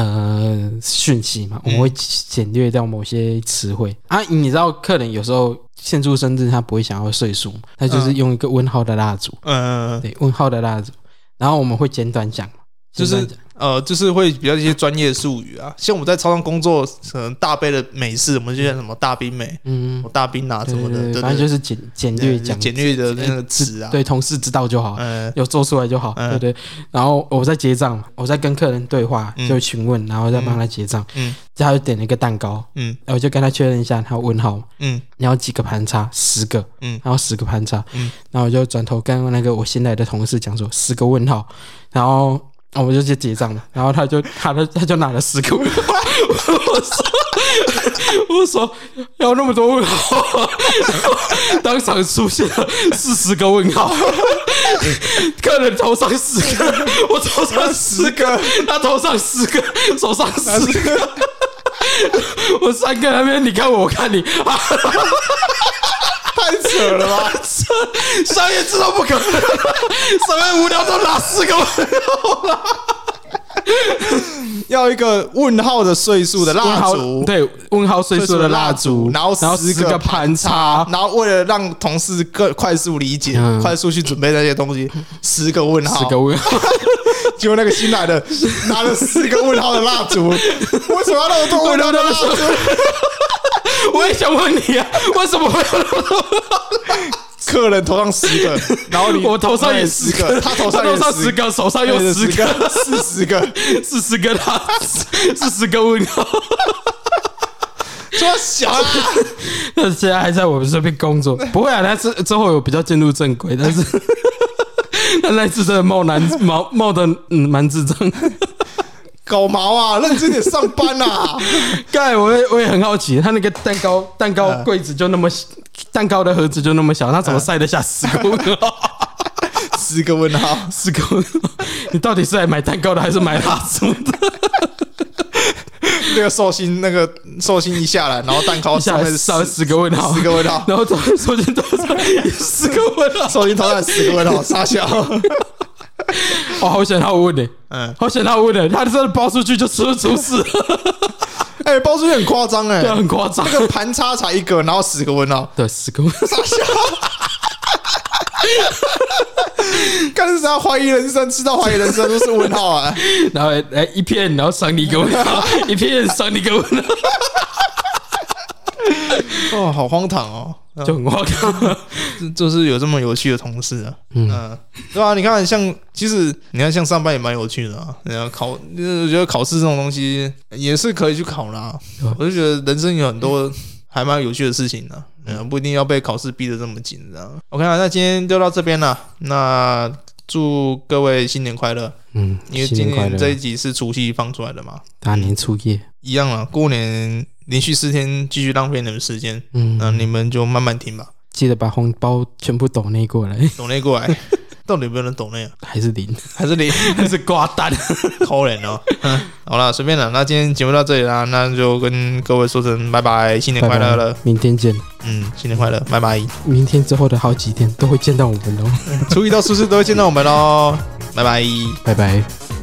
Speaker 3: 呃讯息嘛，我们会简略掉某些词汇啊。你知道客人有时候。献出生日，他不会想要岁数，他就是用一个问号的蜡烛，嗯，对，问号的蜡烛，然后我们会简短讲，
Speaker 2: 就是。呃，就是会比较一些专业术语啊，像我们在超商工作，可能大杯的美式，我们就叫什么大冰美，嗯，大冰啊什么的，
Speaker 3: 反正就是简简略讲，
Speaker 2: 简略的那个词啊，
Speaker 3: 对，同事知道就好，嗯，有做出来就好，对对。然后我在结账，我在跟客人对话，就询问，然后再帮他结账，嗯，他就点了一个蛋糕，嗯，然后我就跟他确认一下，他问号，嗯，然后几个盘插，十个，嗯，然后十个盘插，嗯，然后我就转头跟那个我新来的同事讲说，十个问号，然后。我们就去结账了，然后他就他就他就拿了十个我说我说要那么多问号，当场出现了四十个问号，客人头上十个，我头上十个，他头上十个，手上十个，我三个那边你看我，我看你。
Speaker 2: 太扯了吧！
Speaker 3: 商业知道不可能，商业无聊都拿四个问号了。
Speaker 2: 要一个问号的岁数的蜡烛，
Speaker 3: 对，问号岁数的蜡烛，
Speaker 2: 然后十个盘插，然后为了让同事更快速理解，快速去准备那些东西，十个问号，
Speaker 3: 十个问号。
Speaker 2: 结果那个新来的拿了四个问号的蜡烛，为什么要那么多问号的蜡烛？
Speaker 3: 我也想问你啊，为什么会有那么多？
Speaker 2: 客人头上十个，然后你
Speaker 3: 我头上也十个，
Speaker 2: 他头上也十个，
Speaker 3: 手上有十个，
Speaker 2: 四十个，
Speaker 3: 四十个他四十个问号，
Speaker 2: 这么小啊！
Speaker 3: 他现在还在我们这边工作，不会啊，他之之后有比较进入正轨，但是他 那次真的冒难冒冒的嗯蛮智障。
Speaker 2: 搞毛啊！认真点上班啊！
Speaker 3: 刚才我也我也很好奇，他那个蛋糕蛋糕柜子就那么小，蛋糕的盒子就那么小，他怎么塞得下十个问号？
Speaker 2: 十个问号，
Speaker 3: 十个问号！你到底是来买蛋糕的还是买蜡烛的？
Speaker 2: 那个寿星，那个寿星一下来，然后蛋糕上面
Speaker 3: 上十个问号，
Speaker 2: 十个问号，
Speaker 3: 然后寿星头上十个问号，
Speaker 2: 寿星头上十个问号，傻笑。
Speaker 3: 哦，好险他问的，嗯，好险他问的，他真的包出去就出出事，
Speaker 2: 哎，包出去很夸张哎，
Speaker 3: 对，很夸张，
Speaker 2: 那个盘插才一个，然后十个问号，
Speaker 3: 对，十个问号，
Speaker 2: 干是啥怀疑人生，知道怀疑人生都是问号啊，
Speaker 3: 然后哎一片，然后赏你一个问号，一片赏你一个问号，
Speaker 2: 哦，好荒唐哦。
Speaker 3: 就很夸张，
Speaker 2: 就是有这么有趣的同事啊，嗯，对啊？你看，像其实你看，像上班也蛮有趣的啊。然后考，我觉得考试这种东西也是可以去考啦。我就觉得人生有很多还蛮有趣的事情的，嗯，不一定要被考试逼得这么紧，这样。OK 啊，那今天就到这边了。那祝各位新年快乐，嗯，因为今年这一集是除夕放出来的嘛，
Speaker 3: 大年初一
Speaker 2: 一样啊，过年。连续四天继续浪费你们时间，嗯，那你们就慢慢听吧。
Speaker 3: 记得把红包全部抖内过来，
Speaker 2: 抖内过来，到底有没有人抖内？
Speaker 3: 还是零？
Speaker 2: 还是零？
Speaker 3: 还是挂单？
Speaker 2: 可怜哦。好了，随便了。那今天节目到这里啦，那就跟各位说声拜拜，新年快乐了。
Speaker 3: 明天见。
Speaker 2: 嗯，新年快乐，拜拜。
Speaker 3: 明天之后的好几天都会见到我们哦，
Speaker 2: 初一到初四都会见到我们喽。拜拜，
Speaker 3: 拜拜。